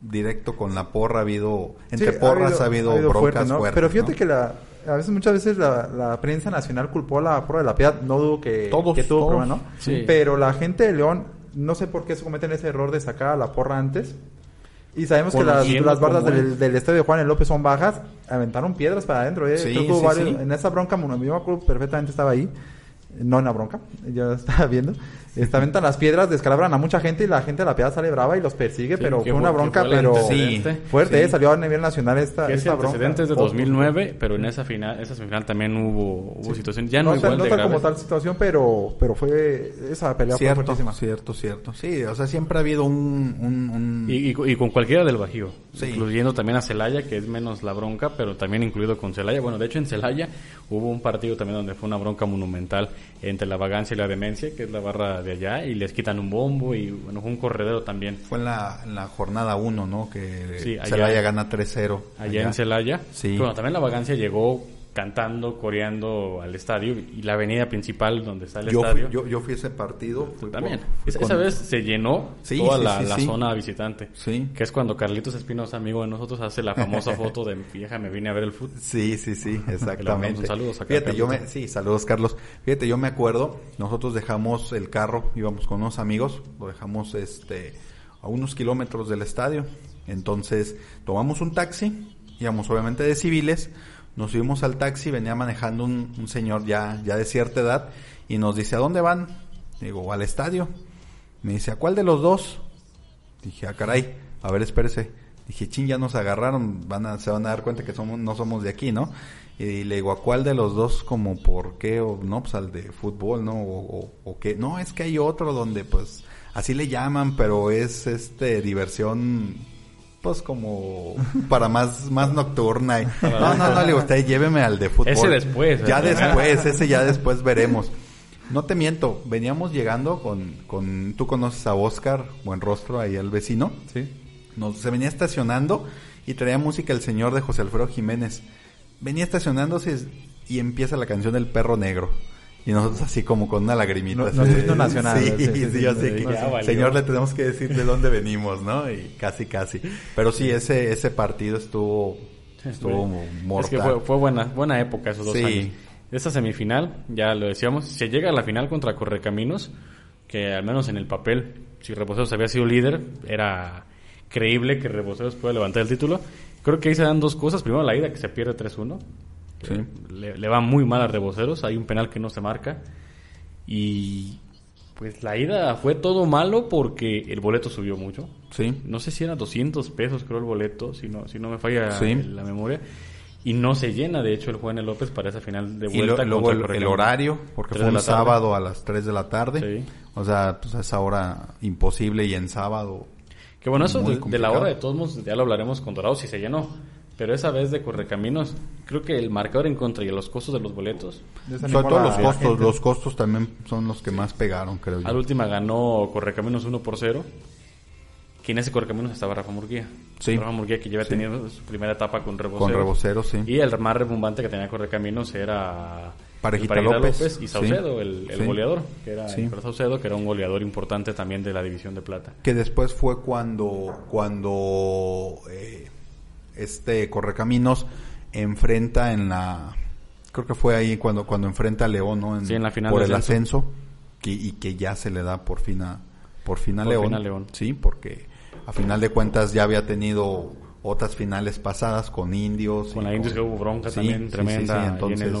directo con la porra ha habido, entre porras ha habido, broncas fuertes. Pero fíjate que la, a veces, muchas veces la, prensa nacional culpó a la prueba de la piedad. No dudo que, todos, que tuvo prueba, ¿no? Pero la gente de León, no sé por qué se cometen ese error de sacar a la porra antes. Y sabemos que las, las bardas del, del, estadio de Juan el López son bajas. Aventaron piedras para adentro. ¿eh? En esa bronca, yo me acuerdo perfectamente, estaba ahí. No en la bronca, yo estaba viendo. Estaban las piedras, descalabran a mucha gente y la gente de la piedra sale brava y los persigue, pero fue una bronca, pero fuerte, salió a nivel nacional esta, esta bronca. antecedentes de 2009, pero en esa final, esa final también hubo, hubo situación, ya no, igual no de como tal situación, pero, pero fue, esa pelea cierto, fue fuertísima. Cierto, cierto, sí, o sea, siempre ha habido un... un, Y, y, con cualquiera del Bajío, incluyendo también a Celaya, que es menos la bronca, pero también incluido con Celaya. Bueno, de hecho en Celaya hubo un partido también donde fue una bronca monumental entre la vagancia y la demencia, que es la barra de allá, y les quitan un bombo y bueno, un corredero también. Fue en la, en la jornada 1, ¿no? Que Celaya gana 3-0. Allá, en Celaya. Sí. Bueno, también la vagancia llegó cantando, coreando al estadio y la avenida principal donde está el yo estadio. Fui, yo, yo fui ese partido. Fui también. esa, vez se llenó toda la, la zona visitante. Sí. Que es cuando Carlitos Espinosa, amigo de nosotros, hace la famosa foto de vieja me vine a ver el fútbol. Sí, sí, sí, exactamente. saludos a Fíjate, yo me, sí, saludos Carlos. Fíjate, yo me acuerdo, nosotros dejamos el carro, íbamos con unos amigos, lo dejamos este a unos kilómetros del estadio. Entonces, tomamos un taxi, íbamos obviamente de civiles, nos subimos al taxi, venía manejando un, señor ya, ya de cierta edad y nos dice, ¿a dónde van? Digo, al estadio. Me dice, ¿a cuál de los dos? Dije, ah, caray, a ver, espérese. Dije, ching, ya nos agarraron, van a, se van a dar cuenta que somos, no somos de aquí, ¿no? Y le digo, ¿a cuál de los dos como por qué? O no, pues al de fútbol, ¿no? O, o, qué. No, es que hay otro donde pues así le llaman, pero es este diversión pues como para más más nocturna. Y, no, no, no, le digo, usted lléveme al de fútbol. Ese después. Ya después, ese ya después veremos. No te miento, veníamos llegando con, con tú conoces a Oscar, buen rostro, ahí el vecino. Sí. Nos, se venía estacionando y traía música el señor de José Alfredo Jiménez. Venía estacionándose y empieza la canción del perro negro. Y nosotros así como con una lagrimita. No, no, nacional. Sí, sí, yo sé que señor le tenemos que decir de dónde venimos, ¿no? Y casi, casi. Pero sí, ese, ese partido estuvo, estuvo mortal. Es que fue, fue, buena, buena época esos dos sí. años. Esa semifinal, ya lo decíamos, se llega a la final contra Correcaminos, que al menos en el papel, si Reboceros había sido líder, era creíble que Reboceros pueda levantar el título. Creo que ahí se dan dos cosas. Primero la ida, que se pierde 3-1 le, va muy mal a Reboceros, hay un penal que no se marca. Y pues la ida fue todo malo porque el boleto subió mucho. Sí. No sé si era 200 pesos, creo, el boleto, si no, si no me falla la memoria. Y no se llena, de hecho, el Juan López para esa final de vuelta. Y luego el, horario, porque fue un sábado a las 3 de la tarde. O sea, pues a esa hora imposible y en sábado. Que bueno, eso de, la hora de todos modos ya lo hablaremos con Dorado si se llenó. Pero esa vez de Correcaminos, creo que el marcador en contra y los costos de los boletos. Sobre todo los costos, los costos también son los que más pegaron, creo yo. A la última ganó Correcaminos 1 por 0. Que en ese Correcaminos estaba Rafa Murguía. Sí. Rafa Murguía que lleva teniendo su primera etapa con Reboceros. Con Reboceros, sí. Y el más rebumbante que tenía Correcaminos era... Parejita, López. y Saucedo, el, goleador, que era Saucedo, que era un goleador importante también de la División de Plata. Que después fue cuando, cuando eh, este Correcaminos enfrenta en la creo que fue ahí cuando cuando enfrenta a León ¿no? En, la final por el ascenso, y que ya se le da por fin a por fin a, León. León sí porque a final de cuentas ya había tenido otras finales pasadas con indios con la indios que hubo bronca también tremenda entonces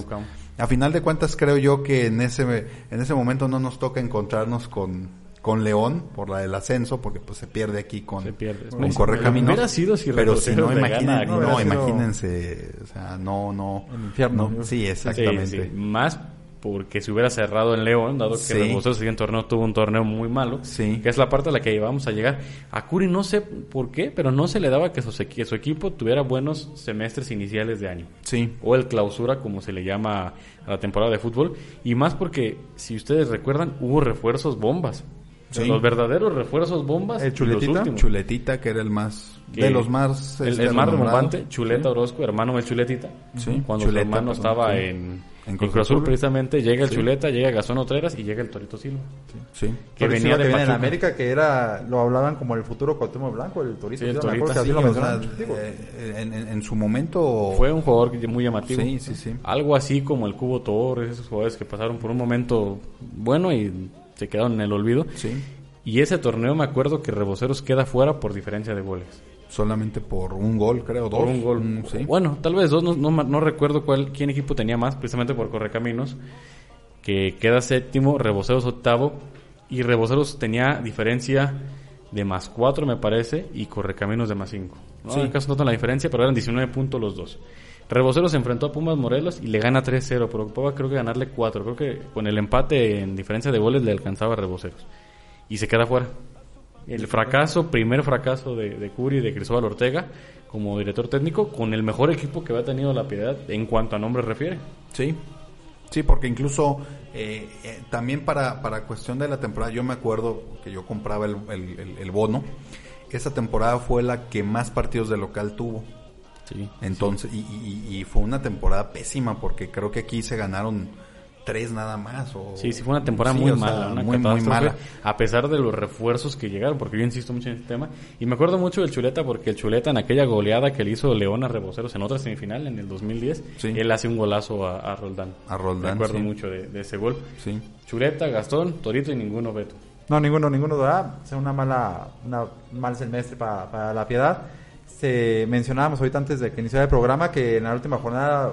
a final de cuentas creo yo que en ese en ese momento no nos toca encontrarnos con con León por la del ascenso porque pues se pierde aquí con, se pierde. con Correcaminos pero si no, imaginen, no, imagínense o sea no no infierno sí exactamente más porque se hubiera cerrado en León, dado que el el siguiente torneo tuvo un torneo muy malo, sí. que es la parte a la que íbamos a llegar. A Curi no sé por qué, pero no se le daba que su, que su equipo tuviera buenos semestres iniciales de año. Sí. O el clausura, como se le llama a la temporada de fútbol. Y más porque, si ustedes recuerdan, hubo refuerzos bombas. Los verdaderos refuerzos bombas. El chuletita, chuletita, que era el más. de los más. El, este, más remontante, Chuleta Orozco, hermano del Chuletita. Sí. Cuando su hermano estaba en, en Cruz Azul, precisamente, llega el Chuleta, llega Gazón Otreras y llega el Torito Silva. Sí. Que venía de que América, que era. Lo hablaban como el futuro Cuauhtémoc Blanco, el Torito. Sí, el Torito. Eh, en, en, su momento. Fue un jugador muy llamativo. Sí, sí, sí. Algo así como el Cubo Torres, esos jugadores que pasaron por un momento bueno y se quedaron en el olvido. Sí. Y ese torneo me acuerdo que Reboceros queda fuera por diferencia de goles. Solamente por un gol, creo, dos. Por un gol. Mm, sí. Bueno, tal vez dos, no, no, no, recuerdo cuál, quién equipo tenía más, precisamente por Correcaminos, que queda séptimo, Reboceros octavo, y Reboceros tenía diferencia de más cuatro, me parece, y Correcaminos de más cinco. ¿no? En el caso no la diferencia, pero eran 19 puntos los dos. Reboceros se enfrentó a Pumas Morelos y le gana 3-0, pero ocupaba creo que ganarle 4. Creo que con el empate en diferencia de goles le alcanzaba a Reboceros. Y se queda fuera. El fracaso, primer fracaso de, de Curi y de Cristóbal Ortega como director técnico con el mejor equipo que había tenido la Piedad en cuanto a nombre refiere. Sí, sí, porque incluso eh, eh, también para, para cuestión de la temporada, yo me acuerdo que yo compraba el, el, el bono, esa temporada fue la que más partidos de local tuvo Sí, Entonces, Y, fue una temporada pésima porque creo que aquí se ganaron tres nada más. O... Sí, sí, fue una temporada muy mala, una muy, muy mala. A pesar de los refuerzos que llegaron, porque yo insisto mucho en este tema. Y me acuerdo mucho del Chuleta, porque el Chuleta en aquella goleada que le hizo León a Reboceros en otra semifinal, en el 2010, él hace un golazo a, Roldán. A Roldán. Me acuerdo mucho de, ese gol. Sí. Chuleta, Gastón, Torito y ninguno Beto. No, ninguno, ninguno de ah, sea una mala, una, un mal semestre para, para la piedad. Se mencionábamos ahorita antes de que iniciara el programa que en la última jornada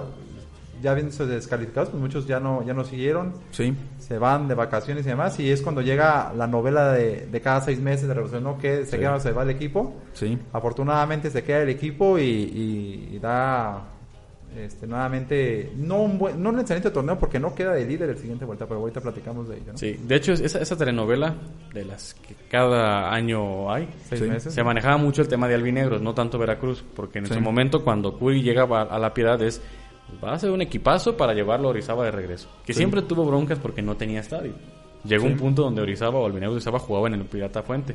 ya sido descalificados, pues muchos ya no, ya no siguieron. Sí. Se van de vacaciones y demás. Y es cuando llega la novela de, de cada seis meses de revolución, ¿no? Que se queda se va el equipo. Sí. Afortunadamente se queda el equipo y, da este, nuevamente, no un buen, no un excelente torneo porque no queda de líder el siguiente vuelta, pero ahorita platicamos de ello. Sí, de hecho, esa, esa telenovela de las que cada año hay, seis meses, se manejaba mucho el tema de albinegros, no tanto Veracruz, porque en ese momento cuando Curi llegaba a la piedad es va a ser un equipazo para llevarlo a Orizaba de regreso. Que siempre tuvo broncas porque no tenía estadio. Llegó un punto donde Orizaba o Albinegro Orizaba jugaban en el Pirata Fuente.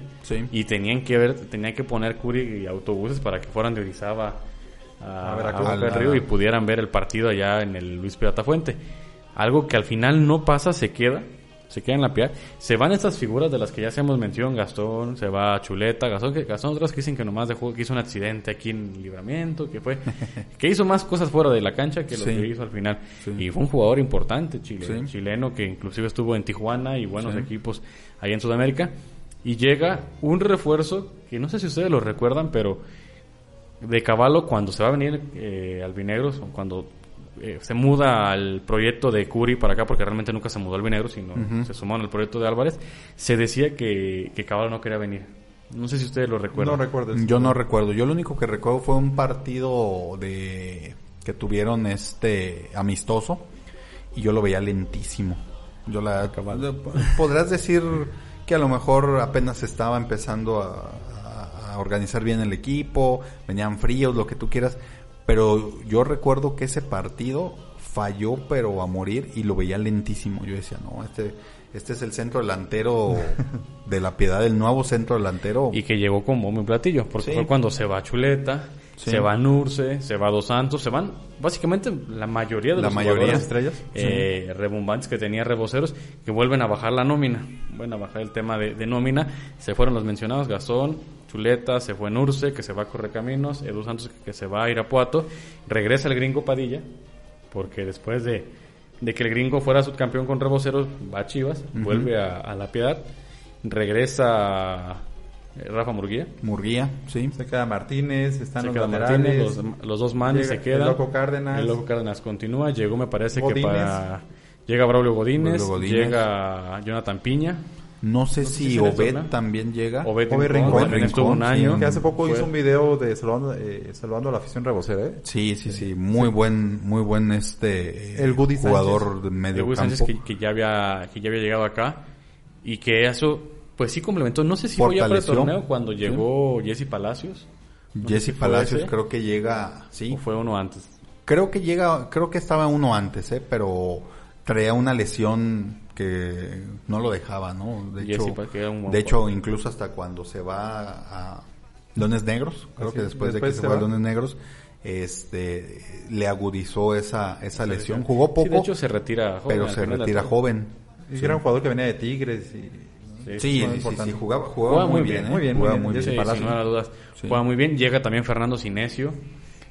Y tenían que ver, tenían que poner curi y autobuses para que fueran de Orizaba a, a, Río y pudieran ver el partido allá en el Luis Pirata Fuente. Algo que al final no pasa, se queda se queda en la piedad. Se van estas figuras de las que ya hacemos mención, Gastón, se va Chuleta, Gastón, que, Gastón otras que dicen que nomás dejó, que hizo un accidente aquí en Libramiento, que fue, que hizo más cosas fuera de la cancha que lo que hizo al final. Y fue un jugador importante, chile, chileno, que inclusive estuvo en Tijuana y buenos equipos ahí en Sudamérica. Y llega un refuerzo, que no sé si ustedes lo recuerdan, pero de Caballo cuando se va a venir eh, Albinegros, cuando eh, se muda al proyecto de Curi para acá, porque realmente nunca se mudó al Vinegro, sino se sumó al proyecto de Álvarez, se decía que, que Caballo no quería venir. No sé si ustedes lo recuerdan. No recuerdo. Yo no recuerdo. Yo lo único que recuerdo fue un partido de que tuvieron este amistoso y yo lo veía lentísimo. Yo la podrás decir que a lo mejor apenas estaba empezando a, a organizar bien el equipo, venían fríos, lo que tú quieras, pero yo recuerdo que ese partido falló, pero a morir, y lo veía lentísimo. Yo decía, no, este, este es el centro delantero de la piedad, del nuevo centro delantero. Y que llegó con bombo y platillo, porque fue cuando se va Chuleta, se va Nurse, se va Dos Santos, se van básicamente la mayoría de la los mayoría estrellas eh, rebombantes que tenía Reboceros, que vuelven a bajar la nómina, vuelven a bajar el tema de, de nómina, se fueron los mencionados, Gastón, Chuleta, se fue en Urce, que se va a Correcaminos, Edu Santos, que se va a Irapuato, regresa el gringo Padilla, porque después de, que el gringo fuera subcampeón con Reboceros, va a Chivas, vuelve a, La Piedad, regresa eh, Rafa Murguía. Murguía, sí. Se queda Martínez, están los laterales. los, dos manes se quedan. El Loco Cárdenas. El Loco Cárdenas continúa. Llegó, me parece que para... Llega Braulio Godínez, llega Jonathan Piña. No sé si Obed también llega. Obed, Rincón, estuvo un año. que hace poco hizo un video de saludando, eh, saludando a la afición rebocera, ¿eh? Sí, sí, sí. Muy buen, muy buen este el jugador de medio el campo. Que, que, ya había, que ya había llegado acá y que eso, pues sí complementó. No sé si fue ya para el torneo cuando llegó Jesse Palacios. Jesse Palacios creo que llega, sí. ¿O fue uno antes? Creo que llega, creo que estaba uno antes, eh, pero traía una lesión que no lo dejaba, ¿no? De hecho, de hecho incluso hasta cuando se va a Dones Negros, creo que después, de que se, va a Dones Negros, este le agudizó esa esa lesión. Jugó poco. de hecho se retira joven. Pero se retira joven. Y era un jugador que venía de Tigres y Sí, sí, sí, jugaba, jugaba, muy, bien, muy bien, jugaba muy bien. Sin dudas. Jugaba muy bien. Llega también Fernando Sinesio,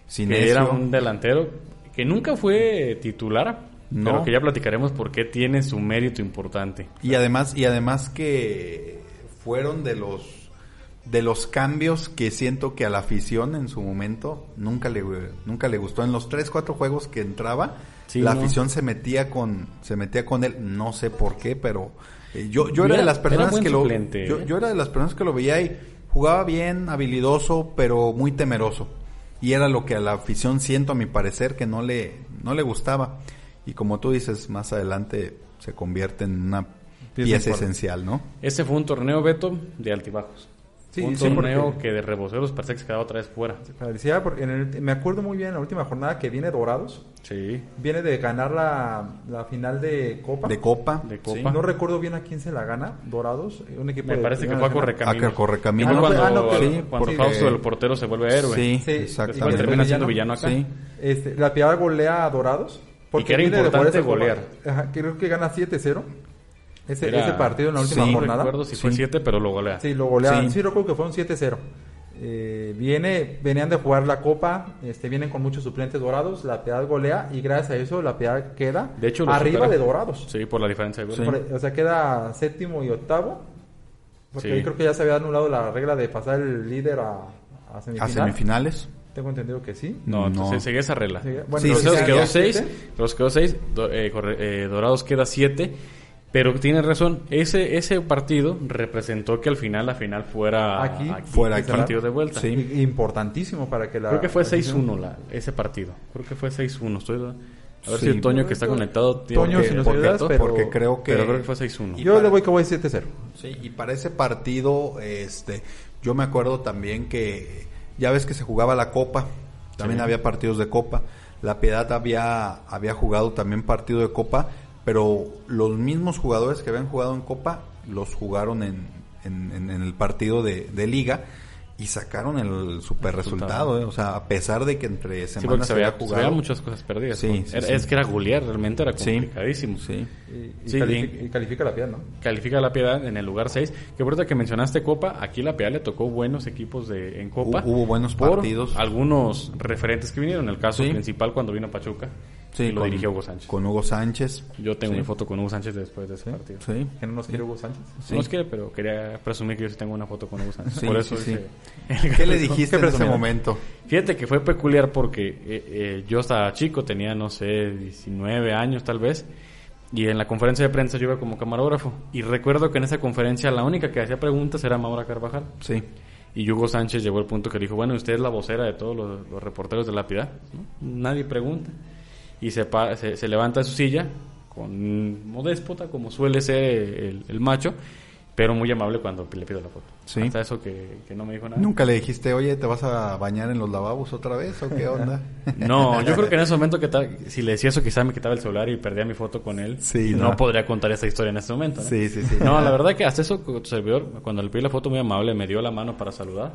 Sinesio, que era un delantero que nunca fue titular, no. Pero que ya platicaremos por qué tiene su mérito importante. Y además, y además que fueron de los de los cambios que siento que a la afición en su momento nunca le nunca le gustó en los tres cuatro juegos que entraba la afición se metía con se metía con él no sé por qué pero eh, yo yo era, de las personas que lo yo, ¿eh? yo, era de las personas que lo veía y jugaba bien habilidoso pero muy temeroso y era lo que a la afición siento a mi parecer que no le no le gustaba y como tú dices, más adelante se convierte en una pieza, esencial, ¿no? Ese fue un torneo, Beto, de altibajos. un torneo que de reboceros parece que se quedaba otra vez fuera. Parecía, porque me acuerdo muy bien en la última jornada que viene Dorados. Sí. Viene de ganar la, la final de Copa. De Copa. De Copa. No recuerdo bien a quién se la gana, Dorados. Un equipo me parece que fue a Correcaminos. A Correcaminos. Ah, cuando, ah, no, sí, cuando Fausto, el portero, se vuelve héroe. Sí, sí exactamente. Y termina siendo villano acá. Sí. Este, la Piedad golea a Dorados. Porque y que era importante golear. Ajá, creo que gana 7-0. Ese, ese, partido en la última sí, jornada. No recuerdo si fue 7, pero lo golea. Sí, lo golea. Sí, recuerdo que fue un 7-0. Eh, viene, venían de jugar la copa, este, vienen con muchos suplentes dorados, la Piedad golea y gracias a eso la Piedad queda de hecho, arriba de dorados. Sí, por la diferencia de goles. O sea, queda séptimo y octavo. Porque ahí creo que ya se había anulado la regla de pasar el líder a, a, a semifinales. Tengo entendido que sí. No, entonces seguía esa regla. Bueno, sí, los quedó 6, los quedó 6, eh, eh, Dorados queda 7 pero tiene razón, ese ese partido representó que al final la final fuera aquí, fuera el partido de vuelta. Sí. Importantísimo para que la Creo que fue 6-1 ese partido. Creo que fue 6-1. Estoy a ver si el Toño que está conectado Toño que, si nos ayudas, pero, porque creo que pero creo que fue 6-1. Yo le voy que voy 7-0. Sí, y para ese partido este yo me acuerdo también que ya ves que se jugaba la Copa, también había partidos de Copa. La Piedad había había jugado también partido de Copa pero los mismos jugadores que habían jugado en Copa los jugaron en, en, el partido de, de, Liga y sacaron el super resultado, eh. o sea, a pesar de que entre semanas se, había jugado. Se había muchas cosas perdidas. Sí, Es que era golear, realmente era complicadísimo. Sí, Y, califica, la piedad, ¿no? Califica la piedad en el lugar 6. Que por que mencionaste Copa, aquí la piedad le tocó buenos equipos de, en Copa. Hubo, buenos partidos. Algunos referentes que vinieron. El caso principal cuando vino Pachuca. Sí, lo dirigió Hugo Sánchez. Con Hugo Sánchez. Yo tengo mi foto con Hugo Sánchez después de ese partido. Sí. ¿Que no nos quiere Hugo Sánchez? No nos quiere, pero quería presumir que yo sí tengo una foto con Hugo Sánchez. Por eso ¿Qué le dijiste en ese momento? Fíjate que fue peculiar porque eh, eh, yo estaba chico, tenía, no sé, 19 años tal vez. Y en la conferencia de prensa yo iba como camarógrafo. Y recuerdo que en esa conferencia la única que hacía preguntas era Maura Carvajal. Sí. Y Hugo Sánchez llegó al punto que dijo, bueno, usted es la vocera de todos los, reporteros de la piedad. Nadie pregunta y se, se, levanta de su silla con modéspota, como suele ser el, macho, pero muy amable cuando le pido la foto. Sí. Hasta eso que, no me dijo nada. ¿Nunca le dijiste, oye, te vas a bañar en los lavabos otra vez o qué onda? no, yo creo que en ese momento, que si le decía eso, quizá me quitaba el celular y perdía mi foto con él. Sí, y no. podría contar esa historia en ese momento. Sí, sí, sí. No, la verdad que hasta eso, tu servidor, cuando le pedí la foto muy amable, me dio la mano para saludar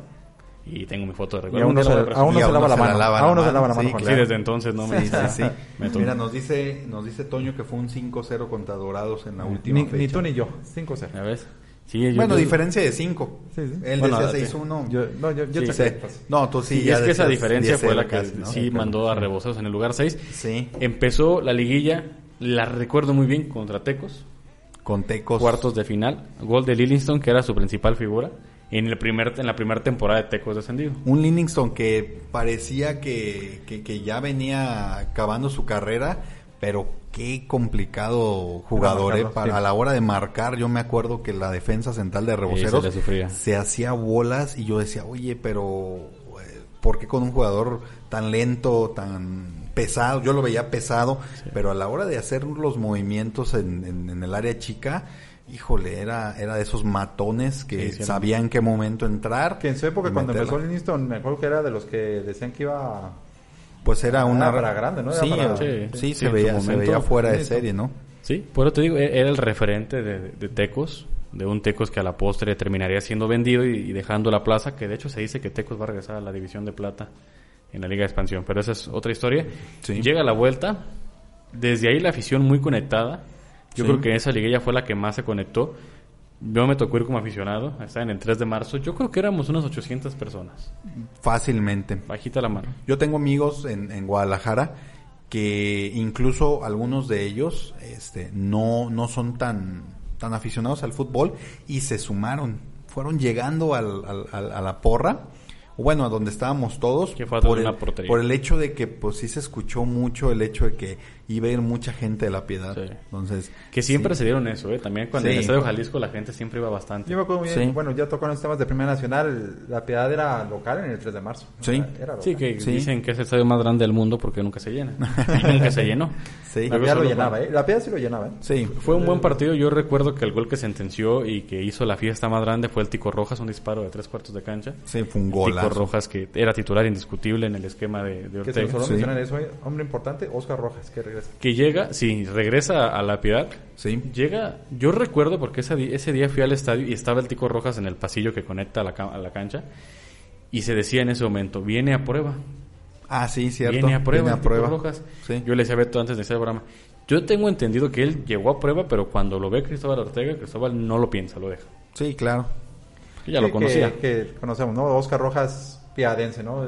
y tengo mi foto de recuerdo. aún no, se, lava la mano. aún no se lava la mano. Sí, desde entonces no me... Sí, sí, Mira, nos dice, nos dice Toño que fue un 5-0 contra Dorados en la última ni, fecha. Ni tú ni yo, 5-0. ¿Ya ves? Sí, bueno, diferencia de 5. Sí, sí. Él bueno, decía 6-1. Yo, no, yo, yo sé. No, tú sí. y es que esa diferencia fue la que sí mandó a Rebosados en el lugar 6. Sí. Empezó la liguilla, la recuerdo muy bien, contra Tecos. Con Tecos. Cuartos de final. Gol de Lillingston, que era su principal figura en, el primer, en la primera temporada de Tecos descendido. Un Livingston que parecía que, que, ya venía acabando su carrera, pero qué complicado jugador, eh, para a la hora de marcar, yo me acuerdo que la defensa central de Reboceros se, hacía bolas y yo decía, oye, pero eh, ¿por qué con un jugador tan lento, tan pesado? Yo lo veía pesado, pero a la hora de hacer los movimientos en, en el área chica, híjole, era, era de esos matones que sabían en qué momento entrar. Que en su época, cuando empezó Livingston, me acuerdo que era de los que decían que iba. Pues era una. Para grande, ¿no? sí, sí, se, veía, se veía fuera de serie, ¿no? Sí, por eso te digo, e-, era el referente de, Tecos, de un Tecos que a la postre terminaría siendo vendido y, dejando la plaza, que de hecho se dice que Tecos va a regresar a la división de plata en la Liga de Expansión, pero esa es otra historia. Llega la vuelta, desde ahí la afición muy conectada, yo creo que esa liguilla fue la que más se conectó. Yo me tocó ir como aficionado, estaba en el 3 de marzo. Yo creo que éramos unas 800 personas. Fácilmente. Bajita la mano. Yo tengo amigos en, en Guadalajara que incluso algunos de ellos este, no, no son tan, tan aficionados al fútbol y se sumaron. Fueron llegando al, al, a la porra bueno, a donde estábamos todos, por, el, por el hecho de que pues sí se escuchó mucho el hecho de que iba a ir mucha gente de la piedad. Entonces, que siempre se dieron eso, ¿eh? También cuando en el Estadio Jalisco la gente siempre iba bastante. Yo me acuerdo bien, bueno, ya tocaron los temas de Primera Nacional, la piedad era local en el 3 de marzo. Sí, sí que dicen que es el estadio más grande del mundo porque nunca se llena. nunca se llenó. Sí, la piedad lo llenaba, ¿eh? La piedad sí lo llenaba, ¿eh? Sí. Fue un buen partido. Yo recuerdo que el gol que sentenció y que hizo la fiesta más grande fue el Tico Rojas, un disparo de tres cuartos de cancha. Sí, fue un golazo. Tico Rojas que era titular indiscutible en el esquema de, de Ortega. Que solo mencionan eso, ¿eh? hombre importante, Oscar Rojas, que regresa. Que llega, sí, regresa a la Piedad. Sí. Llega, yo recuerdo porque ese, ese día fui al estadio y estaba el Tico Rojas en el pasillo que conecta a la, a la cancha y se decía en ese momento, viene a prueba. Ah, sí, cierto. Viene a prueba, viene a prueba. Rojas. Yo le decía a Beto antes de ese programa, yo tengo entendido que él llegó a prueba, pero cuando lo ve Cristóbal Ortega, Cristóbal no lo piensa, lo deja. Sí, claro. ya lo conocía. Que, conocemos, ¿no? Oscar Rojas piadense, ¿no?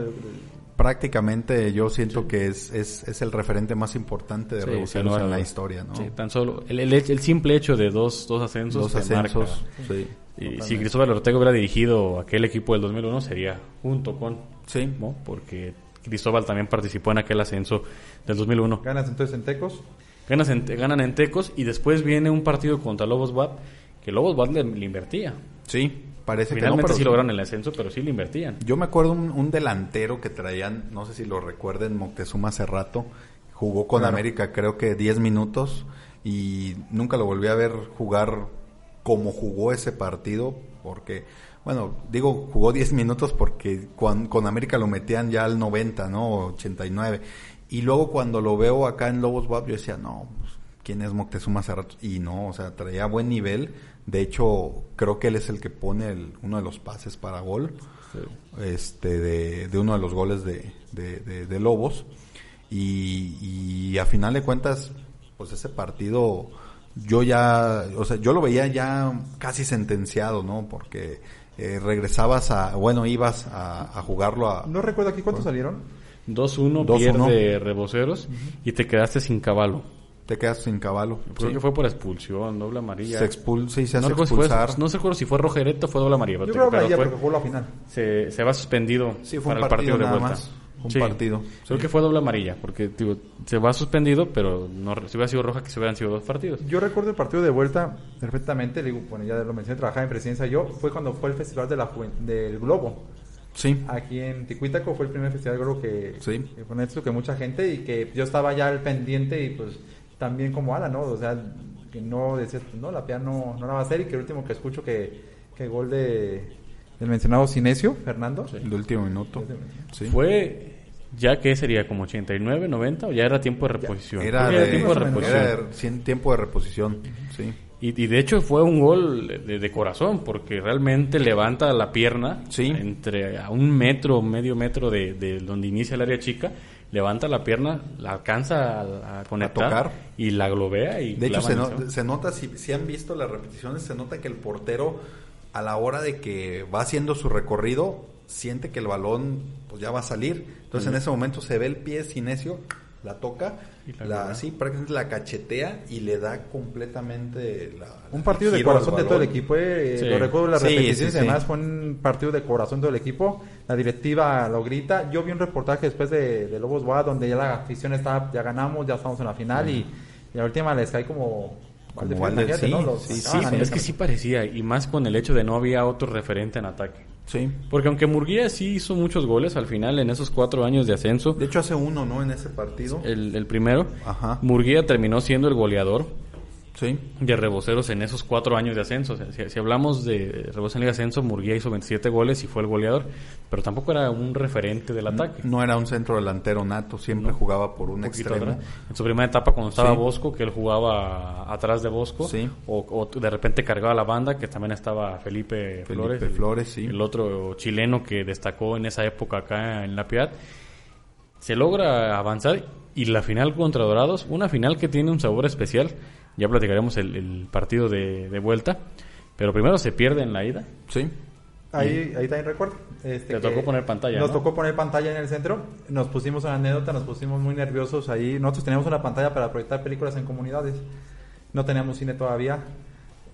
Prácticamente yo siento que es, es, es, el referente más importante de sí, en la historia, ¿no? Sí, tan solo el, el, simple hecho de dos, dos ascensos. Dos ascensos, sí. Y si Cristóbal Ortega hubiera dirigido aquel equipo del 2001 sería junto con, sí, ¿no? Porque Cristóbal también participó en aquel ascenso del 2001. ¿Ganas entonces en Tecos? Ganas en, ganan en Tecos y después viene un partido contra Lobos WAP que Lobos WAP le, le invertía. Sí, Parece Finalmente que no, sí lograron el ascenso, pero sí lo invertían. Yo me acuerdo un, delantero que traían, no sé si lo recuerden, Moctezuma hace rato, jugó con América creo que 10 minutos y nunca lo volví a ver jugar como jugó ese partido, porque, bueno, digo, jugó 10 minutos porque con, con América lo metían ya al 90, ¿no? 89. Y luego cuando lo veo acá en Lobos WAP, yo decía, no, pues, ¿quién es Moctezuma hace rato? Y no, o sea, traía buen nivel de hecho, creo que él es el que pone uno de los pases para gol este, de, uno de los goles de, de, Lobos. Y, a final de cuentas, pues ese partido yo ya, o sea, yo lo veía ya casi sentenciado, ¿no? Porque eh, regresabas a, bueno, ibas a, jugarlo a... No recuerdo aquí cuántos salieron. 2-1 pierde Reboceros y te quedaste sin caballo te quedas sin caballo. Creo que fue por expulsión, doble amarilla. Se expulsa y se no hace expulsar. no sé si fue rojereto o fue doble amarilla. Yo creo que fue, porque jugó la final. Se, se va suspendido sí, fue para un partido, el partido de vuelta. Más. Un partido. Creo que fue doble amarilla, porque digo, se va suspendido, pero no, si hubiera sido roja, que se hubieran sido dos partidos. Yo recuerdo el partido de vuelta perfectamente, digo, bueno, ya lo mencioné, trabajaba en presidencia yo, fue cuando fue el Festival de la del Globo. Sí. Aquí en Ticuítaco fue el primer festival globo que, sí. que fue esto que mucha gente y que yo estaba ya al pendiente y pues también como Ala, ¿no? O sea, que no decías, pues, no, la PIA no, no la va a hacer y que el último que escucho que, que gol de del mencionado Cinesio, Fernando. El último minuto. Sí. Fue ya que sería como 89, 90 o ya era tiempo de reposición. Era, tiempo de reposición. Era tiempo de reposición, sí. Y, de hecho fue un gol de, corazón porque realmente levanta la pierna sí. entre a un metro, medio metro de, de donde inicia el área chica levanta la pierna, la alcanza a, conectar y la globea y de hecho se, nota si, si han visto las repeticiones se nota que el portero a la hora de que va haciendo su recorrido siente que el balón pues ya va a salir. Entonces en ese momento se ve el pie cinesio la toca, la, así prácticamente la cachetea y le da completamente la, un partido de corazón de todo el equipo, eh, lo recuerdo las repeticiones, además fue un partido de corazón todo el equipo, la directiva lo grita, yo vi un reportaje después de, de Lobos Boa donde ya la afición está, ya ganamos, ya estamos en la final y, y, la última les cae como como sí, sí, es que sí parecía, y más con el hecho de no había otro referente en ataque. Sí. Porque aunque Murguía sí hizo muchos goles al final en esos cuatro años de ascenso. De hecho hace uno, ¿no? En ese partido. El, el primero. Ajá. Murguía terminó siendo el goleador sí. de reboceros en esos cuatro años de ascenso. si, hablamos de reboceros en Liga Ascenso, Murguía hizo 27 goles y fue el goleador, pero tampoco era un referente del ataque. No, era un centro delantero nato, siempre jugaba por un, extremo. En su primera etapa cuando estaba Bosco, que él jugaba atrás de Bosco, o, de repente cargaba la banda, que también estaba Felipe, Flores, Flores el otro chileno que destacó en esa época acá en La Piedad. Se logra avanzar y la final contra Dorados, una final que tiene un sabor especial ya platicaremos el, partido de, vuelta. Pero primero se pierde en la ida. Sí. Ahí, ahí también recuerdo. Este, Te tocó poner pantalla. Nos tocó poner pantalla en el centro. Nos pusimos una anécdota, nos pusimos muy nerviosos ahí. Nosotros teníamos una pantalla para proyectar películas en comunidades. No teníamos cine todavía.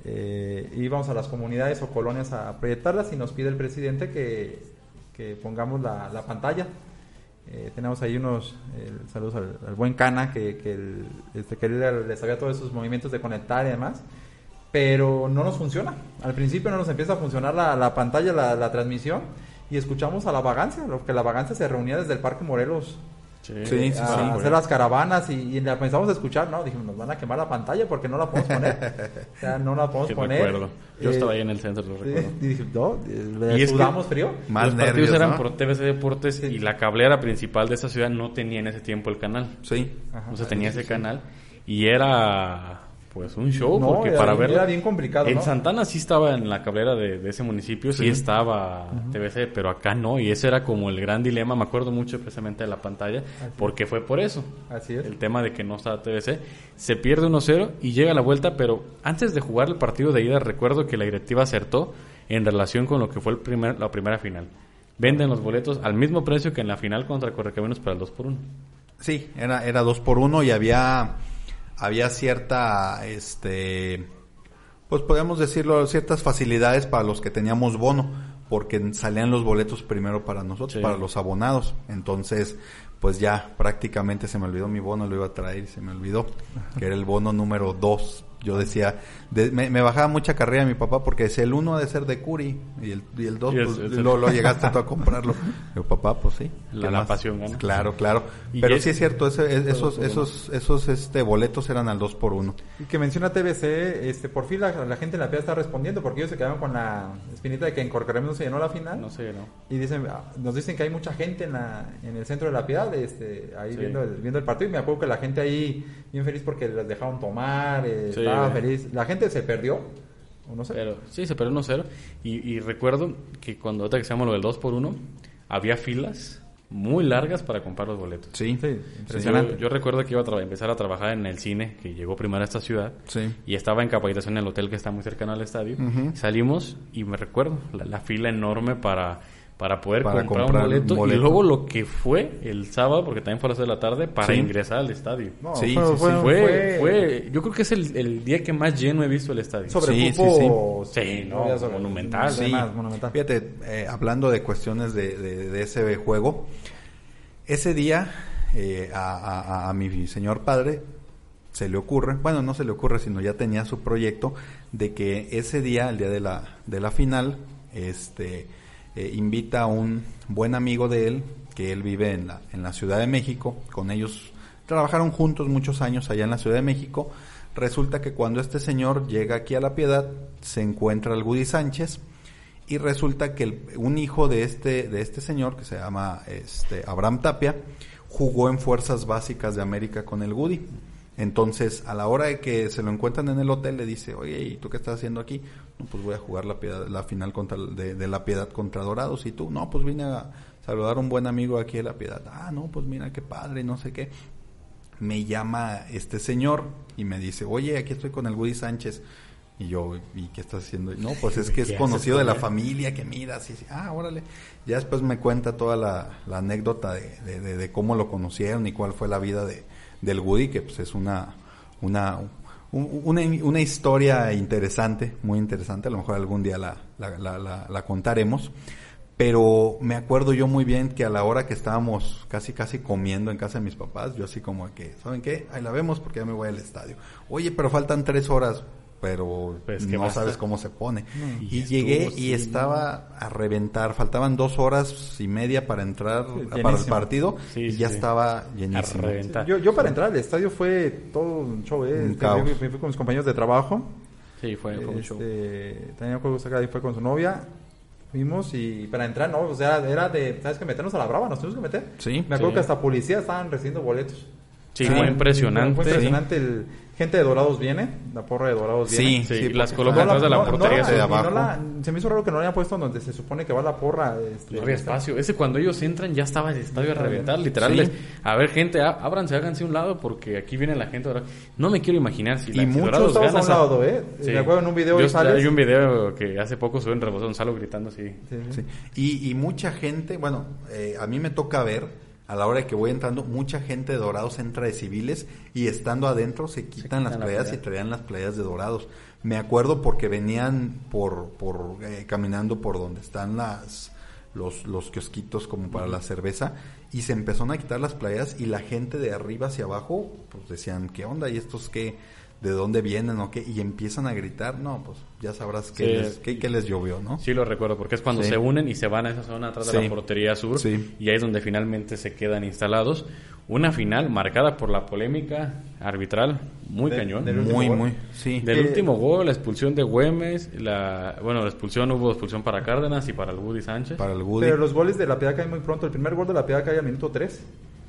Eh, íbamos a las comunidades o colonias a proyectarlas y nos pide el presidente que, que pongamos la, la pantalla. Eh, tenemos ahí unos saludos al, buen Cana, que, que, el, este, le sabía todos esos movimientos de conectar y demás pero no nos funciona. Al principio no nos empieza a funcionar la, la pantalla, la, la, transmisión, y escuchamos a la vagancia, lo que la vagancia se reunía desde el Parque Morelos Sí, sí, sí, a hacer las caravanas y, y, la pensamos a escuchar, ¿no? Dijimos, nos van a quemar la pantalla porque no la podemos poner. o sea, no la podemos poner. Yo estaba ahí en el centro, lo recuerdo. Y dije, no, ¿Y sudamos frío. Más Los partidos eran por TVC Deportes y la cablera principal de esa ciudad no tenía en ese tiempo el canal. Sí. o sea, tenía ese canal y era pues un show porque para ver era bien complicado en Santana sí estaba en la cablera de, ese municipio sí, estaba TVC pero acá no y ese era como el gran dilema me acuerdo mucho precisamente de la pantalla porque fue por eso así es. el tema de que no estaba TVC se pierde 1-0 y llega la vuelta pero antes de jugar el partido de ida recuerdo que la directiva acertó en relación con lo que fue el primer la primera final. Venden los boletos al mismo precio que en la final contra Correcaminos para el 2 por 1 sí era era 2 por 1 y había había cierta, este, pues podemos decirlo, ciertas facilidades para los que teníamos bono, porque salían los boletos primero para nosotros, para los abonados. Entonces, pues ya prácticamente se me olvidó mi bono, lo iba a traer y se me olvidó, que era el bono número 2 yo decía, me, bajaba mucha carrera mi papá porque decía, el uno ha de ser de Curi y el, y el dos, pues, lo, lo, llegaste tú a comprarlo. Mi papá, pues sí. La, pasión gana. Claro, claro. Pero sí es cierto, esos, esos, esos este, boletos eran al dos por uno. Y que menciona TBC, este, por fin la, la gente en la piedra está respondiendo porque ellos se quedaron con la espinita de que en Corcaremos no se llenó la final. No se llenó. Y dicen, ah, nos dicen que hay mucha gente en, la, en el centro de la piedad, este, ahí viendo, el, viendo el partido. Y me acuerdo que la gente ahí bien feliz porque les dejaron tomar, eh, feliz. La gente se perdió. no sé. Pero, sí, se perdió 1-0. Y, y, recuerdo que cuando otra que se llama lo del 2 por 1 había filas muy largas para comprar los boletos. Sí, sí impresionante. Yo, recuerdo que iba a empezar a trabajar en el cine, que llegó primero a esta ciudad, sí. y estaba en capacitación en el hotel que está muy cercano al estadio. Salimos y me recuerdo la fila enorme para para poder comprar, un, boleto, y luego lo que fue el sábado porque también fue a las de la tarde para ingresar al estadio. Sí, fue, fue, fue, yo creo que es el, el, día que más lleno he visto el estadio. Sobre sí, sí, sí. no, monumental sí. monumental. fíjate eh, hablando de cuestiones de, de, ese juego ese día eh, a, a, a mi señor padre se le ocurre, bueno, no se le ocurre, sino ya tenía su proyecto de que ese día, el día de la, de la final, este, eh, invita a un buen amigo de él, que él vive en la, en la Ciudad de México, con ellos trabajaron juntos muchos años allá en la Ciudad de México. Resulta que cuando este señor llega aquí a La Piedad, se encuentra el Gudi Sánchez y resulta que un hijo de este, de este señor, que se llama este, Abraham Tapia, jugó en Fuerzas Básicas de América con el Gudi. Entonces, a la hora de que se lo encuentran en el hotel, le dice, oye, ¿y tú qué estás haciendo aquí? No, pues voy a jugar la, piedad, la final contra, de, La Piedad contra Dorados. ¿Y tú? No, pues vine a saludar a un buen amigo aquí de La Piedad. Ah, no, pues mira qué padre, no sé qué. Me llama este señor y me dice, oye, aquí estoy con el Woody Sánchez. Y yo, ¿y qué estás haciendo? No, pues es que es conocido de la familia, que mira, así, ah, órale. Ya después me cuenta toda la, anécdota de, de, de, cómo lo conocieron y cuál fue la vida de, del Woody, que pues es una, una, una, una, historia interesante, muy interesante, a lo mejor algún día la, la, la, contaremos. Pero me acuerdo yo muy bien que a la hora que estábamos casi casi comiendo en casa de mis papás, yo así como que, ¿saben qué? Ahí la vemos porque ya me voy al estadio. Oye, pero faltan tres horas pero pues, no sabes cómo se pone. y, llegué y estaba a reventar, faltaban dos horas y media para entrar para el partido y ya estaba llenísimo. Yo, yo para entrar al estadio fue todo un show, ¿eh? Este, fui, con mis compañeros de trabajo. Sí, fue, un show. Este, tenía juegos acá y fue con su novia. Fuimos y para entrar, no, o sea, era de, ¿sabes que Meternos a la brava, nos tuvimos que meter. Sí. Me acuerdo que hasta policía estaban recibiendo boletos. Sí, fue impresionante. Fue impresionante el gente de Dorados viene, la porra de Dorados viene. Sí, sí, las colocan atrás de la portería de abajo. se me hizo raro que no lo hayan puesto donde se supone que va la porra. Este, no había espacio. Ese cuando ellos entran ya estaba el estadio a reventar, literal. a ver, gente, ábranse, háganse un lado porque aquí viene la gente. No me quiero imaginar si Y muchos estamos a un lado, ¿eh? Sí. Me acuerdo en un video Yo, sales... Hay un video que hace poco suben en Salo gritando así. Sí, y, y mucha gente, bueno, eh, a mí me toca ver a la hora de que voy entrando, mucha gente de Dorados entra de civiles y estando adentro se quitan, las playas y traían las playas de Dorados. Me acuerdo porque venían por, por eh, caminando por donde están las los, los kiosquitos como para la cerveza y se empezaron a quitar las playas y la gente de arriba hacia abajo pues decían, ¿qué onda? ¿Y estos qué? ¿De dónde vienen o qué? Y empiezan a gritar, no, pues ya sabrás qué, les, qué, les, llovió, ¿no? Sí, lo recuerdo, porque es cuando se unen y se van a esa zona atrás de la portería sur y ahí es donde finalmente se quedan instalados. Una final marcada por la polémica arbitral, muy cañón. muy, muy, sí. Del último gol, la expulsión de Güemes, la, bueno, la expulsión, hubo expulsión para Cárdenas y para el Woody Sánchez. Para el Pero los goles de la Piedad caen muy pronto. El primer gol de la Piedad cae al minuto 3.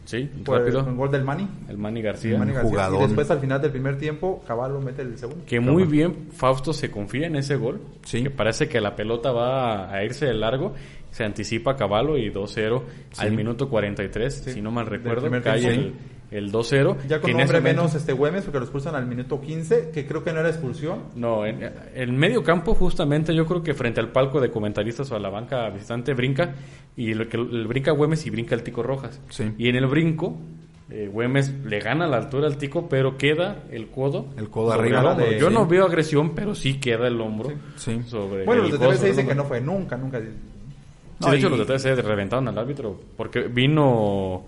Sí, rápido. Un gol del Mani. El Mani García. El Jugador. Y después al final del primer tiempo, Caballo mete el segundo. Que muy bien Fausto se confía en ese gol. Sí. Que parece que la pelota va a irse de largo. Se anticipa Caballo y 2-0 al minuto 43, si no mal recuerdo. Cae el, el 2-0. Ya con un hombre menos este Güemes, porque lo expulsan al minuto 15, que creo que no era expulsión. No, en el medio campo, justamente, yo creo que frente al palco de comentaristas o a la banca visitante, brinca, y el, el brinca Güemes y brinca el Tico Rojas. Y en el brinco, eh, Güemes le gana la altura al Tico, pero queda el codo. El codo arriba. yo no veo agresión, pero sí queda el hombro. Sobre bueno, los de TVC dicen que no fue nunca, nunca. de hecho, los de TVC reventaron al árbitro, porque vino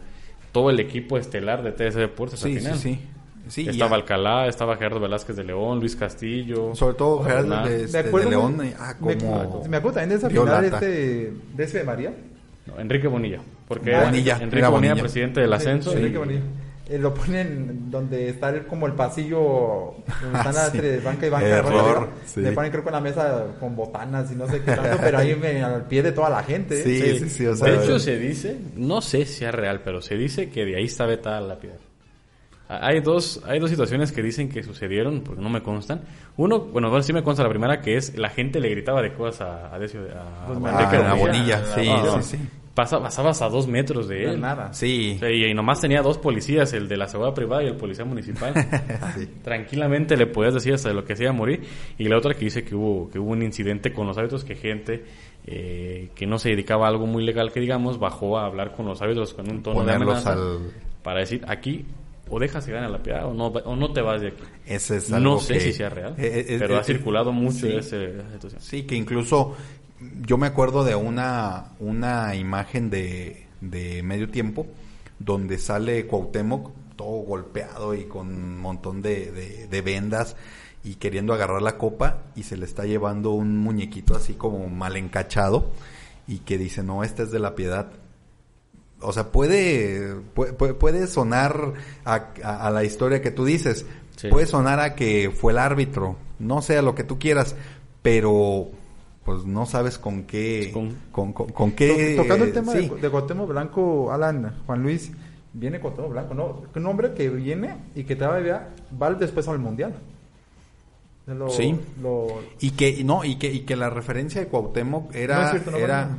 todo el equipo estelar de TS Deportes sí, al final. Sí, sí. estaba Alcalá, estaba Gerardo Velázquez de León, Luis Castillo. Sobre todo Gerardo de, este, León. Ah, me, me, acuerdo también de esa final este, de ese de María. Enrique Bonilla. Porque Bonilla, Enrique Bonilla, presidente del ascenso. Enrique Bonilla. Eh, lo ponen donde está el, como el pasillo donde están ah, entre banca y banca Error, sí. le ponen creo con la mesa con botanas y no sé qué tanto pero ahí me, al pie de toda la gente sí, sí, sí, o sea, de hecho se dice no sé si es real pero se dice que de ahí está vetada la piedra. Hay dos, hay dos situaciones que dicen que sucedieron, porque no me constan. Uno, bueno, bueno, sí me consta la primera, que es la gente le gritaba de cosas a, a Decio, a, pues a, Bonilla. Sí, sí, sí pasabas a dos metros de él. nada. Sí. Y, nomás tenía dos policías, el de la seguridad privada y el policía municipal. Tranquilamente le podías decir hasta lo que hacía morir. Y la otra que dice que hubo, que hubo un incidente con los hábitos que gente eh, que no se dedicaba a algo muy legal, que digamos, bajó a hablar con los hábitos con un tono de amenaza para decir aquí o dejas que gane la piedad o no, o no te vas de aquí. Ese es algo no sé si sea real, eh, eh, pero ha circulado mucho ese, esa situación. Sí, que incluso yo me acuerdo de una, una imagen de, de medio tiempo donde sale Cuauhtémoc todo golpeado y con un montón de, de, vendas y queriendo agarrar la copa y se le está llevando un muñequito así como mal encachado y que dice, no, esta es de la piedad. O sea, puede, puede, puede sonar a, la historia que tú dices, puede sonar a que fue el árbitro, no sea lo que tú quieras, pero pues no sabes con qué... Con, con, qué... Tocando el tema de, de Blanco, Alan, Juan Luis, viene Cuauhtémoc Blanco, ¿no? Un hombre que viene y que te va, va después al Mundial sí. Y que no y que y que la referencia de Cuauhtémoc era no era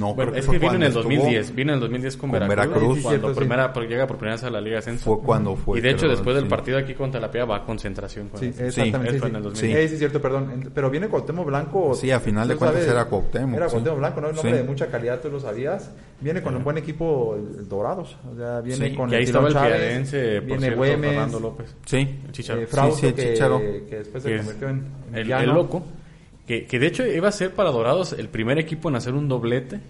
no bueno, es que viene en el 2010, viene en el 2010 con, con Veracruz, cuando primera llega por primera vez a la Liga Ascenso. Fue cuando fue. Y de hecho después del partido aquí contra la PIA va a concentración con Sí, exactamente. Sí, en el 2010. Sí, cierto, perdón, pero viene Cuauhtémoc Blanco. Sí, a final de cuentas era Cuauhtémoc. Era Cuauhtémoc Blanco, ¿no? Un hombre de mucha calidad, tú lo sabías. Viene con un buen equipo el Dorados, o sea, viene con y ahí estaba el Piadense, viene Güemes, Fernando López. Sí, Chicharo. Eh, que después se convirtió en el, loco, que, que, de hecho iba a ser para Dorados el primer equipo en hacer un doblete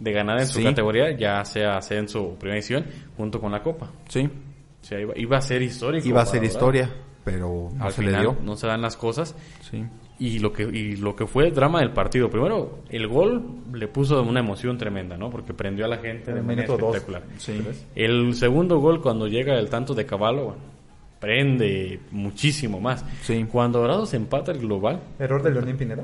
de ganar en su categoría, ya sea ascenso o primera edición, junto con la Copa. Sí. O sea, iba, a ser histórico. Iba a ser historia, pero no se le dio. No se dan las cosas. Sí. Y lo que y lo que fue el drama del partido. Primero, el gol le puso una emoción tremenda, ¿no? Porque prendió a la gente de manera espectacular. Sí. El segundo gol, cuando llega el tanto de Caballo, prende muchísimo más. Sí. Cuando Dorados empata el global. ¿Error de Leonín Pineda?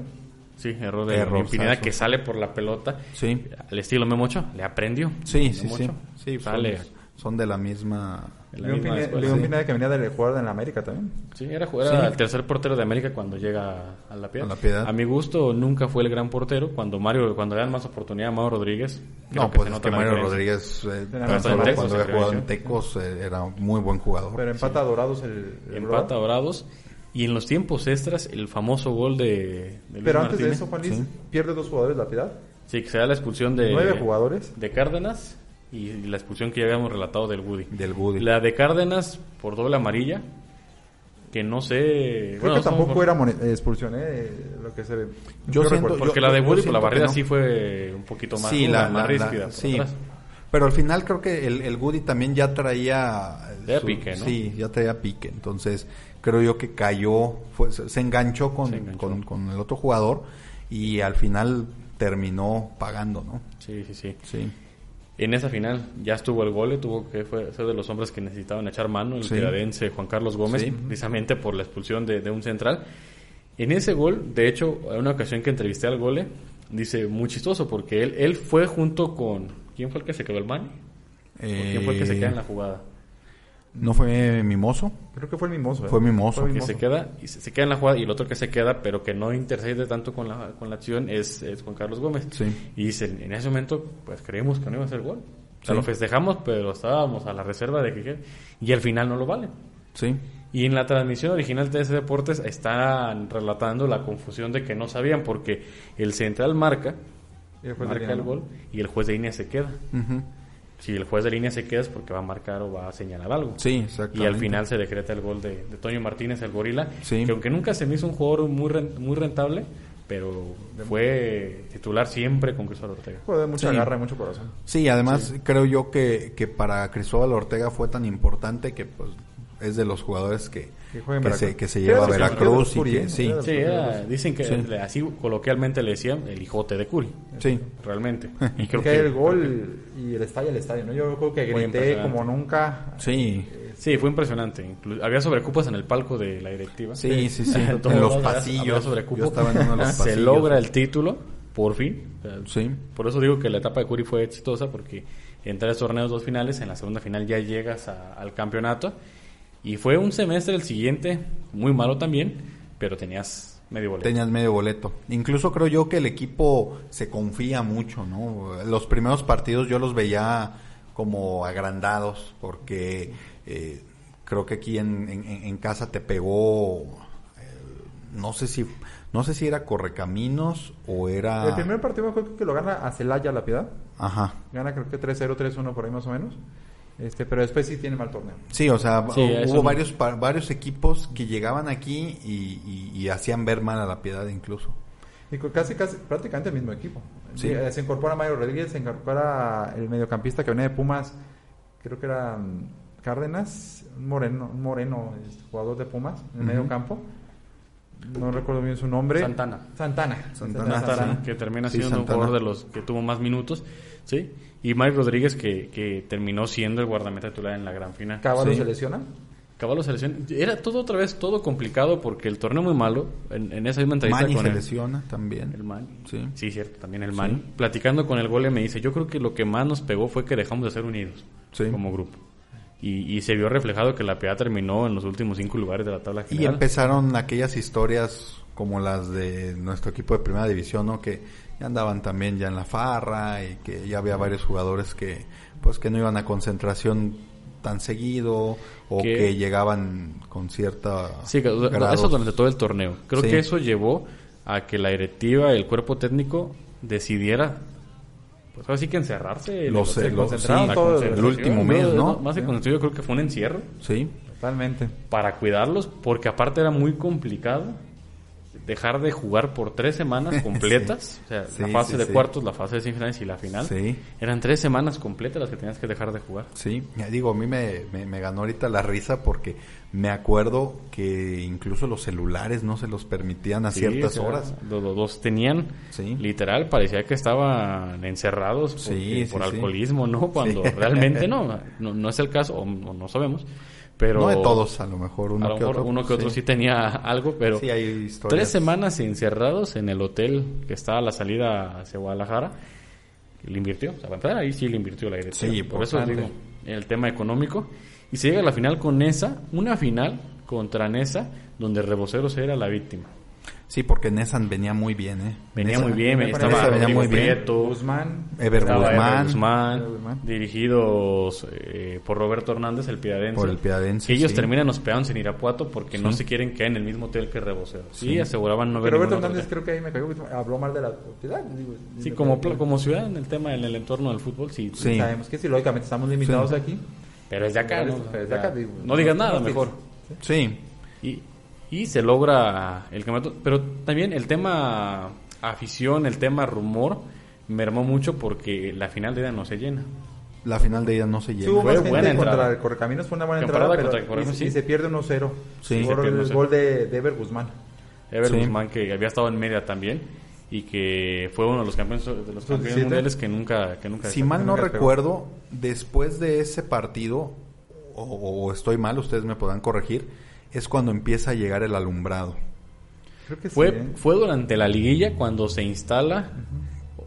Sí, error de Leonín Pineda que sale por la pelota. Sí. Al estilo Memocho, le aprendió. Sí, sí, sí. sí. Sale. Son de la misma León, Pineda, que venía de jugar en América también. Sí, era, era el tercer portero de América cuando llega a la, piedad. a mi gusto nunca fue el gran portero. Cuando Mario cuando le dan más oportunidad a Mauro Rodríguez. No, pues es que Mario Rodríguez eh, cuando había jugado en Tecos eh, era muy buen jugador. Pero empata a Dorados el, Empata a Dorados. Y en los tiempos extras, el famoso gol de, Pero antes de eso, Juan Luis, pierde dos jugadores la piedad. Sí, que se da la expulsión de... Nueve jugadores. De Cárdenas y la expulsión que ya habíamos relatado del Woody. Del Woody. La de Cárdenas por doble amarilla. que no sé. Creo que tampoco era expulsión, ¿eh? Lo que se Yo, siento, porque la de Woody, pues la barrida sí fue un poquito más, sí, la, más ríspida. sí. Pero al final creo que el, el Woody también ya traía. pique, ¿no? Sí, ya traía pique. Entonces creo yo que cayó, fue, se, enganchó con, Con, con el otro jugador y al final terminó pagando, ¿no? Sí, sí, sí. Sí. En esa final ya estuvo el gole, tuvo que fue ser de los hombres que necesitaban echar mano, el sí. Juan Carlos Gómez, precisamente por la expulsión de, un central. En ese gol, de hecho, en una ocasión que entrevisté al gole, dice muy chistoso porque él, él fue junto con... ¿Quién fue el que se quedó el Mani? ¿Quién fue el que se queda en la jugada? ¿No fue Mimoso? Creo que fue el Mimoso. ¿eh? Fue Mimoso. Que se queda, y se, queda en la jugada, y el otro que se queda, pero que no intercede tanto con la, con la acción, es, es Juan Carlos Gómez. Sí. Y dice, en ese momento, pues creímos que no iba a ser gol. O sea, lo festejamos, pero estábamos a la reserva de que... Y al final no lo vale. Sí. Y en la transmisión original de ese Deportes están relatando la confusión de que no sabían, porque el central marca, marca el gol, y el juez de línea se queda si el juez de línea se queda es porque va a marcar o va a señalar algo. Sí, exactamente. Y al final se decreta el gol de, Toño Martínez, el gorila, que aunque nunca se me hizo un jugador muy, muy rentable, pero fue titular siempre con Cristóbal Ortega. Fue de mucha garra y mucho corazón. Sí, además creo yo que, que para Cristóbal Ortega fue tan importante que pues es de los jugadores que, que, se, que se, lleva a Veracruz y que, sí. sí dicen que así coloquialmente le decían el hijote de Curi. Sí. Realmente. Y creo que, el gol y el estadio, el estadio, ¿no? Yo creo que grité como nunca. Sí. Sí, fue impresionante. había sobrecupas en el palco de la directiva. Sí, sí, sí. en los pasillos. Se logra el título, por fin. sí. Por eso digo que la etapa de Curi fue exitosa, porque en tres torneos, dos finales, en la segunda final ya llegas al campeonato y fue un semestre el siguiente, muy malo también, pero tenías medio boleto. Tenías medio boleto. Incluso creo yo que el equipo se confía mucho, ¿no? Los primeros partidos yo los veía como agrandados, porque eh, creo que aquí en, casa te pegó, eh, no sé si no sé si era Correcaminos o era... El primer partido creo que lo gana a Celaya La Piedad. Ajá. Gana creo que 3-0, 3-1 por ahí más o menos. Este, pero después sí tiene mal torneo. Sí, o sea, hubo varios varios equipos que llegaban aquí y, hacían ver mal a la piedad incluso. Y casi, casi, prácticamente el mismo equipo. Sí. Eh, se incorpora Mario Rodríguez, se incorpora el mediocampista que venía de Pumas, creo que era mm, Cárdenas, un moreno, un moreno este, jugador de Pumas, en el medio campo. No recuerdo bien su nombre. Santana. Santana. Santana, que termina siendo un jugador de los que tuvo más minutos. ¿sí? Y Mike Rodríguez, que, que terminó siendo el guardameta titular en la gran final. ¿Caballo se lesiona? Caballo se lesiona. Era todo otra vez, todo complicado porque el torneo muy malo. En, esa misma entrevista Mani con se lesiona también. El Mani. Sí. sí, cierto, también el Mani. Platicando con el gole me dice, yo creo que lo que más nos pegó fue que dejamos de ser unidos como grupo. Y, y, se vio reflejado que la PA terminó en los últimos cinco lugares de la tabla general. Y empezaron aquellas historias como las de nuestro equipo de primera división, ¿no? Que ya andaban también ya en la farra y que ya había varios jugadores que pues que no iban a concentración tan seguido o que, llegaban con cierta sí eso durante todo el torneo creo que eso llevó a que la directiva el cuerpo técnico decidiera pues así que encerrarse lo sé, todo el último mes no más de yo creo que fue un encierro. Sí. Totalmente. Para cuidarlos porque aparte era muy complicado dejar de jugar por tres semanas completas, o sea, la fase de cuartos, la fase de semifinales y la final. Eran tres semanas completas las que tenías que dejar de jugar. Sí, digo, a mí me, me, ganó ahorita la risa porque me acuerdo que incluso los celulares no se los permitían a ciertas horas. Los, dos tenían, literal, parecía que estaban encerrados por, alcoholismo, ¿no? Cuando realmente no, no, es el caso, o no sabemos. Pero, no de todos, a lo mejor uno que otro. Uno que otro sí. tenía algo, pero tres semanas encerrados en el hotel que está a la salida hacia Guadalajara, le invirtió. O sea, ahí sí le invirtió la dirección. Sí, por eso digo, el tema económico. Y se llega a la final con Nesa, una final contra Nesa, donde Reboceros era la víctima. Sí, porque Nessan venía muy bien, ¿eh? Venía muy bien, estaba venía muy bien. Guzmán, Ever Guzmán, dirigidos eh, por Roberto Hernández, el piadense. Por el piadense, Ellos terminan hospedándose en Irapuato porque no se quieren quedar en el mismo hotel que Rebocero. Sí, aseguraban no ver Pero Roberto Hernández creo que ahí me cayó, habló mal de la ciudad. sí, como, como ciudad en el tema, en el entorno del fútbol, sí. Sabemos que sí, lógicamente estamos limitados aquí. Pero es de acá, ¿no? no digas nada, mejor. Sí. Y, y se logra el campeonato. Pero también el tema afición, el tema rumor, mermó mucho porque la final de ida no se llena. La final de ida no se llena. Sí, fue buena contra el Correcaminos, fue una buena entrada, pero y, se pierde 1-0 sí, por el gol de, de, Ever Guzmán. Ever Guzmán que había estado en media también y que fue uno de los campeones de los campeones mundiales que nunca que nunca si mal no recuerdo después de ese partido o, estoy mal ustedes me podrán corregir es cuando empieza a llegar el alumbrado Creo que fue ¿eh? fue durante la liguilla cuando se instala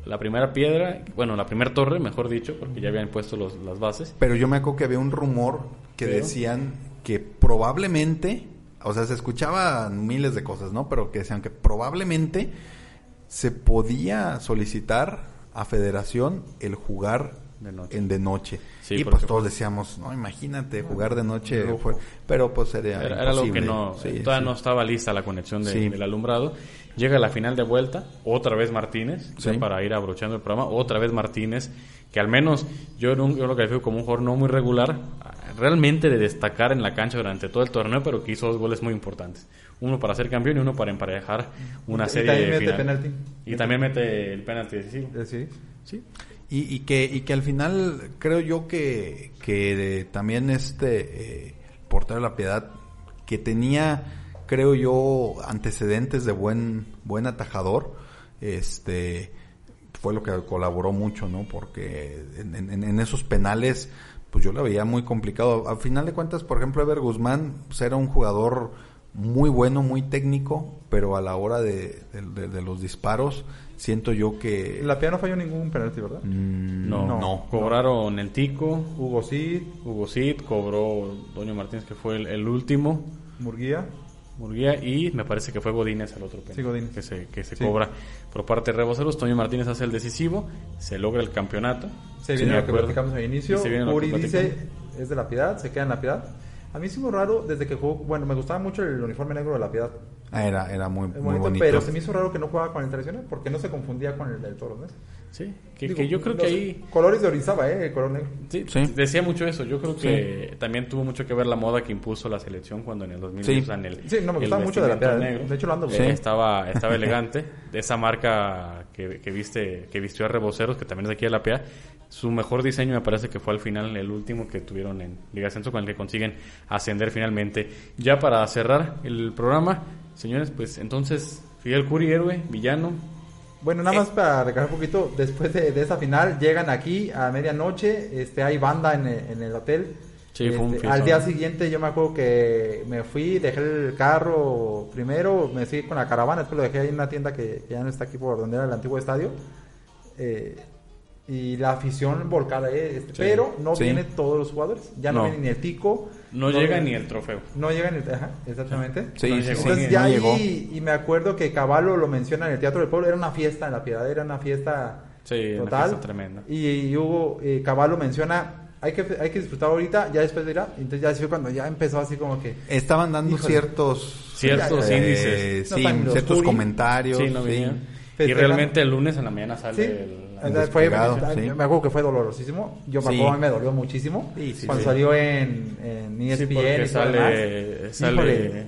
la primera piedra, bueno, la primera torre, mejor dicho, porque ya habían puesto los, las bases. Pero yo me acuerdo que había un rumor que decían que probablemente, o sea, se escuchaban miles de cosas, ¿no? Pero que decían que probablemente se podía solicitar a Federación el jugar en de noche. Y pues todos decíamos, no, imagínate jugar de noche. pero pues sería era, algo que no, todavía no estaba lista la conexión del alumbrado. Llega la final de vuelta, otra vez Martínez, para ir abrochando el programa, otra vez Martínez, que al menos yo, yo lo califico como un jugador no muy regular, realmente de destacar en la cancha durante todo el torneo, pero que hizo dos goles muy importantes. Uno para ser campeón y uno para emparejar una y serie también mete penalti. Y también mete el penalti decisivo. Eh, sí. Sí. Y, y, que, y que al final creo yo que, que también este eh, portero la piedad que tenía creo yo, antecedentes de buen, buen atajador, este, fue lo que colaboró mucho, ¿no? Porque en, esos penales, pues yo lo veía muy complicado. Al final de cuentas, por ejemplo, Ever Guzmán pues, era un jugador muy bueno, muy técnico, pero a la hora de, los disparos, siento yo que... La PIA no falló ningún penalti, ¿verdad? Mm, no, no, Cobraron el Tico. Hugo Cid. Hugo Cid, cobró Doño Martínez, que fue el, el último. Murguía. Murguía y me parece que fue Godínez el otro penal que se, que se cobra por parte de Reboceros. Toño Martínez hace el decisivo, se logra el campeonato. Se viene lo que platicamos al inicio. Uri dice, es de la piedad, se queda en la piedad. A mí sí me raro desde que jugó, bueno, me gustaba mucho el uniforme negro de la piedad. Ah, era, era muy, bonito, Pero se me hizo raro que no jugaba con el tradicional porque no se confundía con el del toro, ¿no? Sí, que, yo creo que ahí... Colores de Orizaba, ¿eh? El color negro. Sí, decía mucho eso. Yo creo que también tuvo mucho que ver la moda que impuso la selección cuando en el 2000 sí. usan el Sí, no me gustaba mucho de la. Negro. De hecho lo ando eh, Estaba, estaba elegante. De esa marca que, que, viste, que vistió a Reboceros, que también es de aquí de la PEA. Su mejor diseño me parece que fue al final el último que tuvieron en Liga Ascenso con el que consiguen ascender finalmente. Ya para cerrar el programa, señores, pues entonces Fidel Curi, héroe, villano, bueno, nada más para recargar un poquito, después de, esa final llegan aquí a medianoche, este hay banda en, en el hotel. Sí, fue un este, al día siguiente yo me acuerdo que me fui, dejé el carro primero, me fui con la caravana, después lo dejé ahí en una tienda que, ya no está aquí por donde era el antiguo estadio. Eh, y la afición volcada, eh, este, pero no vienen todos los jugadores, ya no, viene ni el Tico. No, llega ni el trofeo. No llega ni el ajá, exactamente. Sí, Entonces ya ahí, y me acuerdo que Caballo lo menciona en el Teatro del Pueblo, era una fiesta en la Piedad, era una fiesta total. Una fiesta tremenda. Y, Hugo eh, Caballo menciona, hay que, hay que disfrutar ahorita, ya después dirá, entonces ya fue cuando ya empezó así como que... Estaban dando ciertos... Ciertos índices. sí, ciertos comentarios. Sí, no Y realmente el lunes en la mañana sale el fue, Me acuerdo que fue dolorosísimo. Yo me acuerdo, me dolió muchísimo. cuando salió en, en ESPN. sale, sale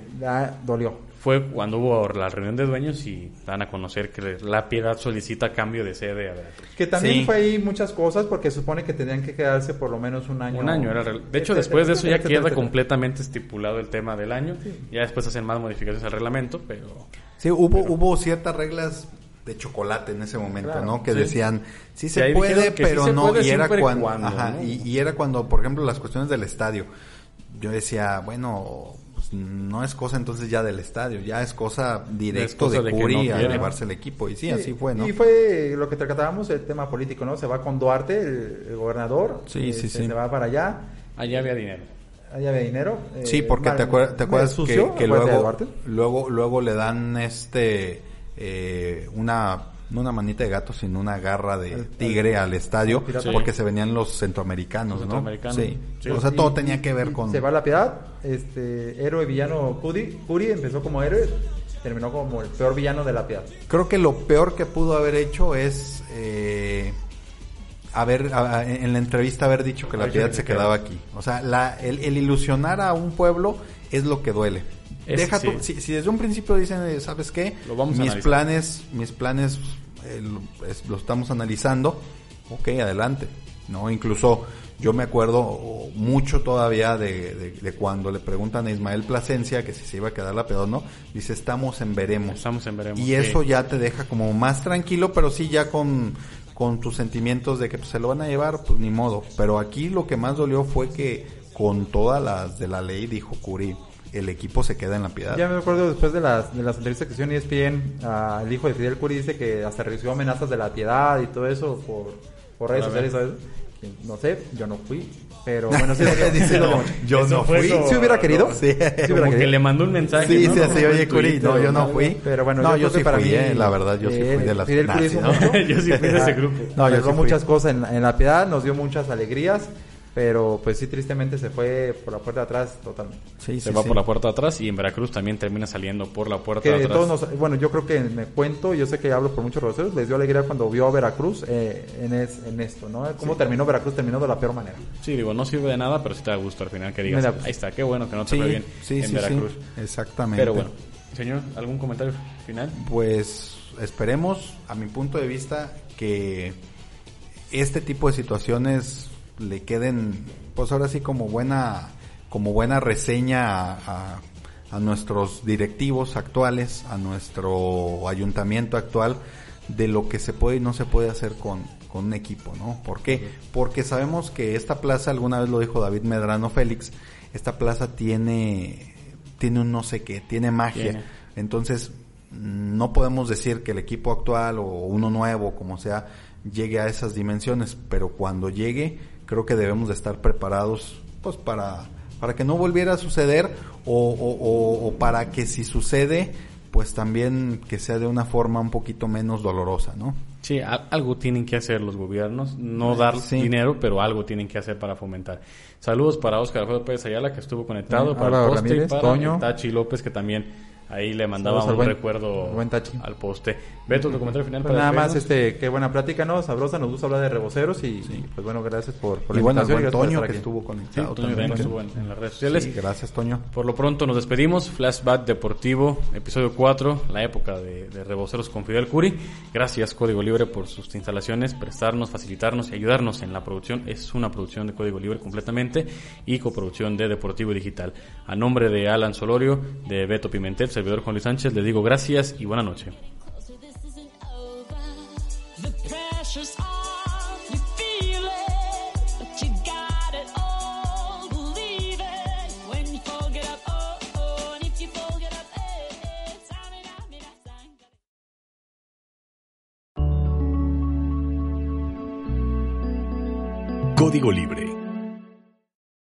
dolió. Fue cuando hubo la reunión de dueños y dan a conocer que la piedad solicita cambio de sede. Que también fue ahí muchas cosas porque supone que tenían que quedarse por lo menos un año. Un año era De hecho, después de eso ya queda completamente estipulado el tema del año. Ya después hacen más modificaciones al reglamento, pero... Sí, hubo, hubo ciertas reglas de chocolate en ese momento, ¿no? Que decían, sí se puede, pero no, y era cuando, ajá, y, era cuando, por ejemplo, las cuestiones del estadio, yo decía, bueno, pues no es cosa entonces ya del estadio, ya es cosa directo de, Curi a llevarse el equipo, y sí, así fue, ¿no? Y fue lo que tratábamos, el tema político, ¿no? Se va con Duarte, el, gobernador, sí, sí, este, se va para allá. Allá había dinero allá había dinero. Sí, porque te, acuerdas, te acuerdas que, luego, luego, luego le dan este eh, una no una manita de gato, sino una garra de tigre al estadio, porque se venían los centroamericanos, ¿no? Sí. O sea, todo tenía que ver con... Se va a la piedad, este, héroe villano Curi, Curi empezó como héroe, terminó como el peor villano de la piedad. Creo que lo peor que pudo haber hecho es... Eh, haber en la entrevista haber dicho que la piedad se quedaba aquí. O sea, la, el, el ilusionar a un pueblo es lo que duele Deja si, desde un principio dicen, ¿sabes qué? mis planes, mis planes eh, lo, estamos analizando, ok, adelante. ¿no? Incluso yo me acuerdo mucho todavía de, cuando le preguntan a Ismael Plasencia que si se iba a quedar la pedo no, dice estamos en veremos. Estamos en veremos. Y eso ya te deja como más tranquilo, pero sí ya con, con tus sentimientos de que pues, se lo van a llevar, pues ni modo. Pero aquí lo que más dolió fue que con todas las de la ley, dijo Curi, el equipo se queda en la piedad. Ya me acuerdo después de las, de las entrevistas que hicieron ESPN, uh, el hijo de Fidel Curi dice que hasta recibió amenazas de la piedad y todo eso por, por redes sociales. No sé, yo no fui. Pero bueno, sí, dice, no, yo no fui. Si hubiera querido? Sí. Como que le mandó un mensaje. Sí, sí, sí, oye, Curi, no, yo no fui. Pero bueno, no, yo, sí fui, mí, eh, la verdad, yo sí fui de las Fidel Curi Yo sí fui de ese grupo. No, yo sí muchas cosas en, en la piedad, nos dio muchas alegrías pero pues sí tristemente se fue por la puerta de atrás totalmente. Sí, se va por la puerta de atrás y en Veracruz también termina saliendo por la puerta de atrás. bueno, yo creo que me cuento, yo sé que hablo por muchos roceros, les dio alegría cuando vio a Veracruz eh, en, en esto, ¿no? ¿Cómo terminó Veracruz? Terminó de la peor manera. Sí, digo, no sirve de nada, pero sí te da gusto al final que digas, ahí está, qué bueno que no te fue bien en Veracruz. exactamente. Pero bueno, señor, ¿algún comentario final? Pues esperemos, a mi punto de vista, que este tipo de situaciones le queden, pues ahora sí como buena, como buena reseña a, a, nuestros directivos actuales, a nuestro ayuntamiento actual, de lo que se puede y no se puede hacer con, con un equipo, ¿no? ¿Por qué? Porque sabemos que esta plaza, alguna vez lo dijo David Medrano Félix, esta plaza tiene, tiene un no sé qué, tiene magia. Entonces, no podemos decir que el equipo actual o uno nuevo, como sea, llegue a esas dimensiones, pero cuando llegue, creo que debemos de estar preparados pues para, para que no volviera a suceder o, para que si sucede pues también que sea de una forma un poquito menos dolorosa, ¿no? Sí, algo tienen que hacer los gobiernos, no dar dinero, pero algo tienen que hacer para fomentar. Saludos para Oscar Alfredo Pérez Ayala, que estuvo conectado, para Poste, para Tachi López, que también Ahí le mandaba un recuerdo al poste. Beto, tu comentario final pues Nada más, este, qué buena plática, ¿no? Sabrosa, nos gusta hablar de reboceros y, pues bueno, gracias por, por la y bueno, invitación. Toño que estuvo conectado también. estuvo en, las redes sociales. gracias, Toño. Por lo pronto nos despedimos. Flashback Deportivo, episodio 4, la época de, de reboceros con Fidel Curi. Gracias, Código Libre, por sus instalaciones, prestarnos, facilitarnos y ayudarnos en la producción. Es una producción de Código Libre completamente y coproducción de Deportivo Digital. A nombre de Alan Solorio, de Beto Pimentel, servidor Juan Luis Sánchez, le digo gracias y buena noche. Código Libre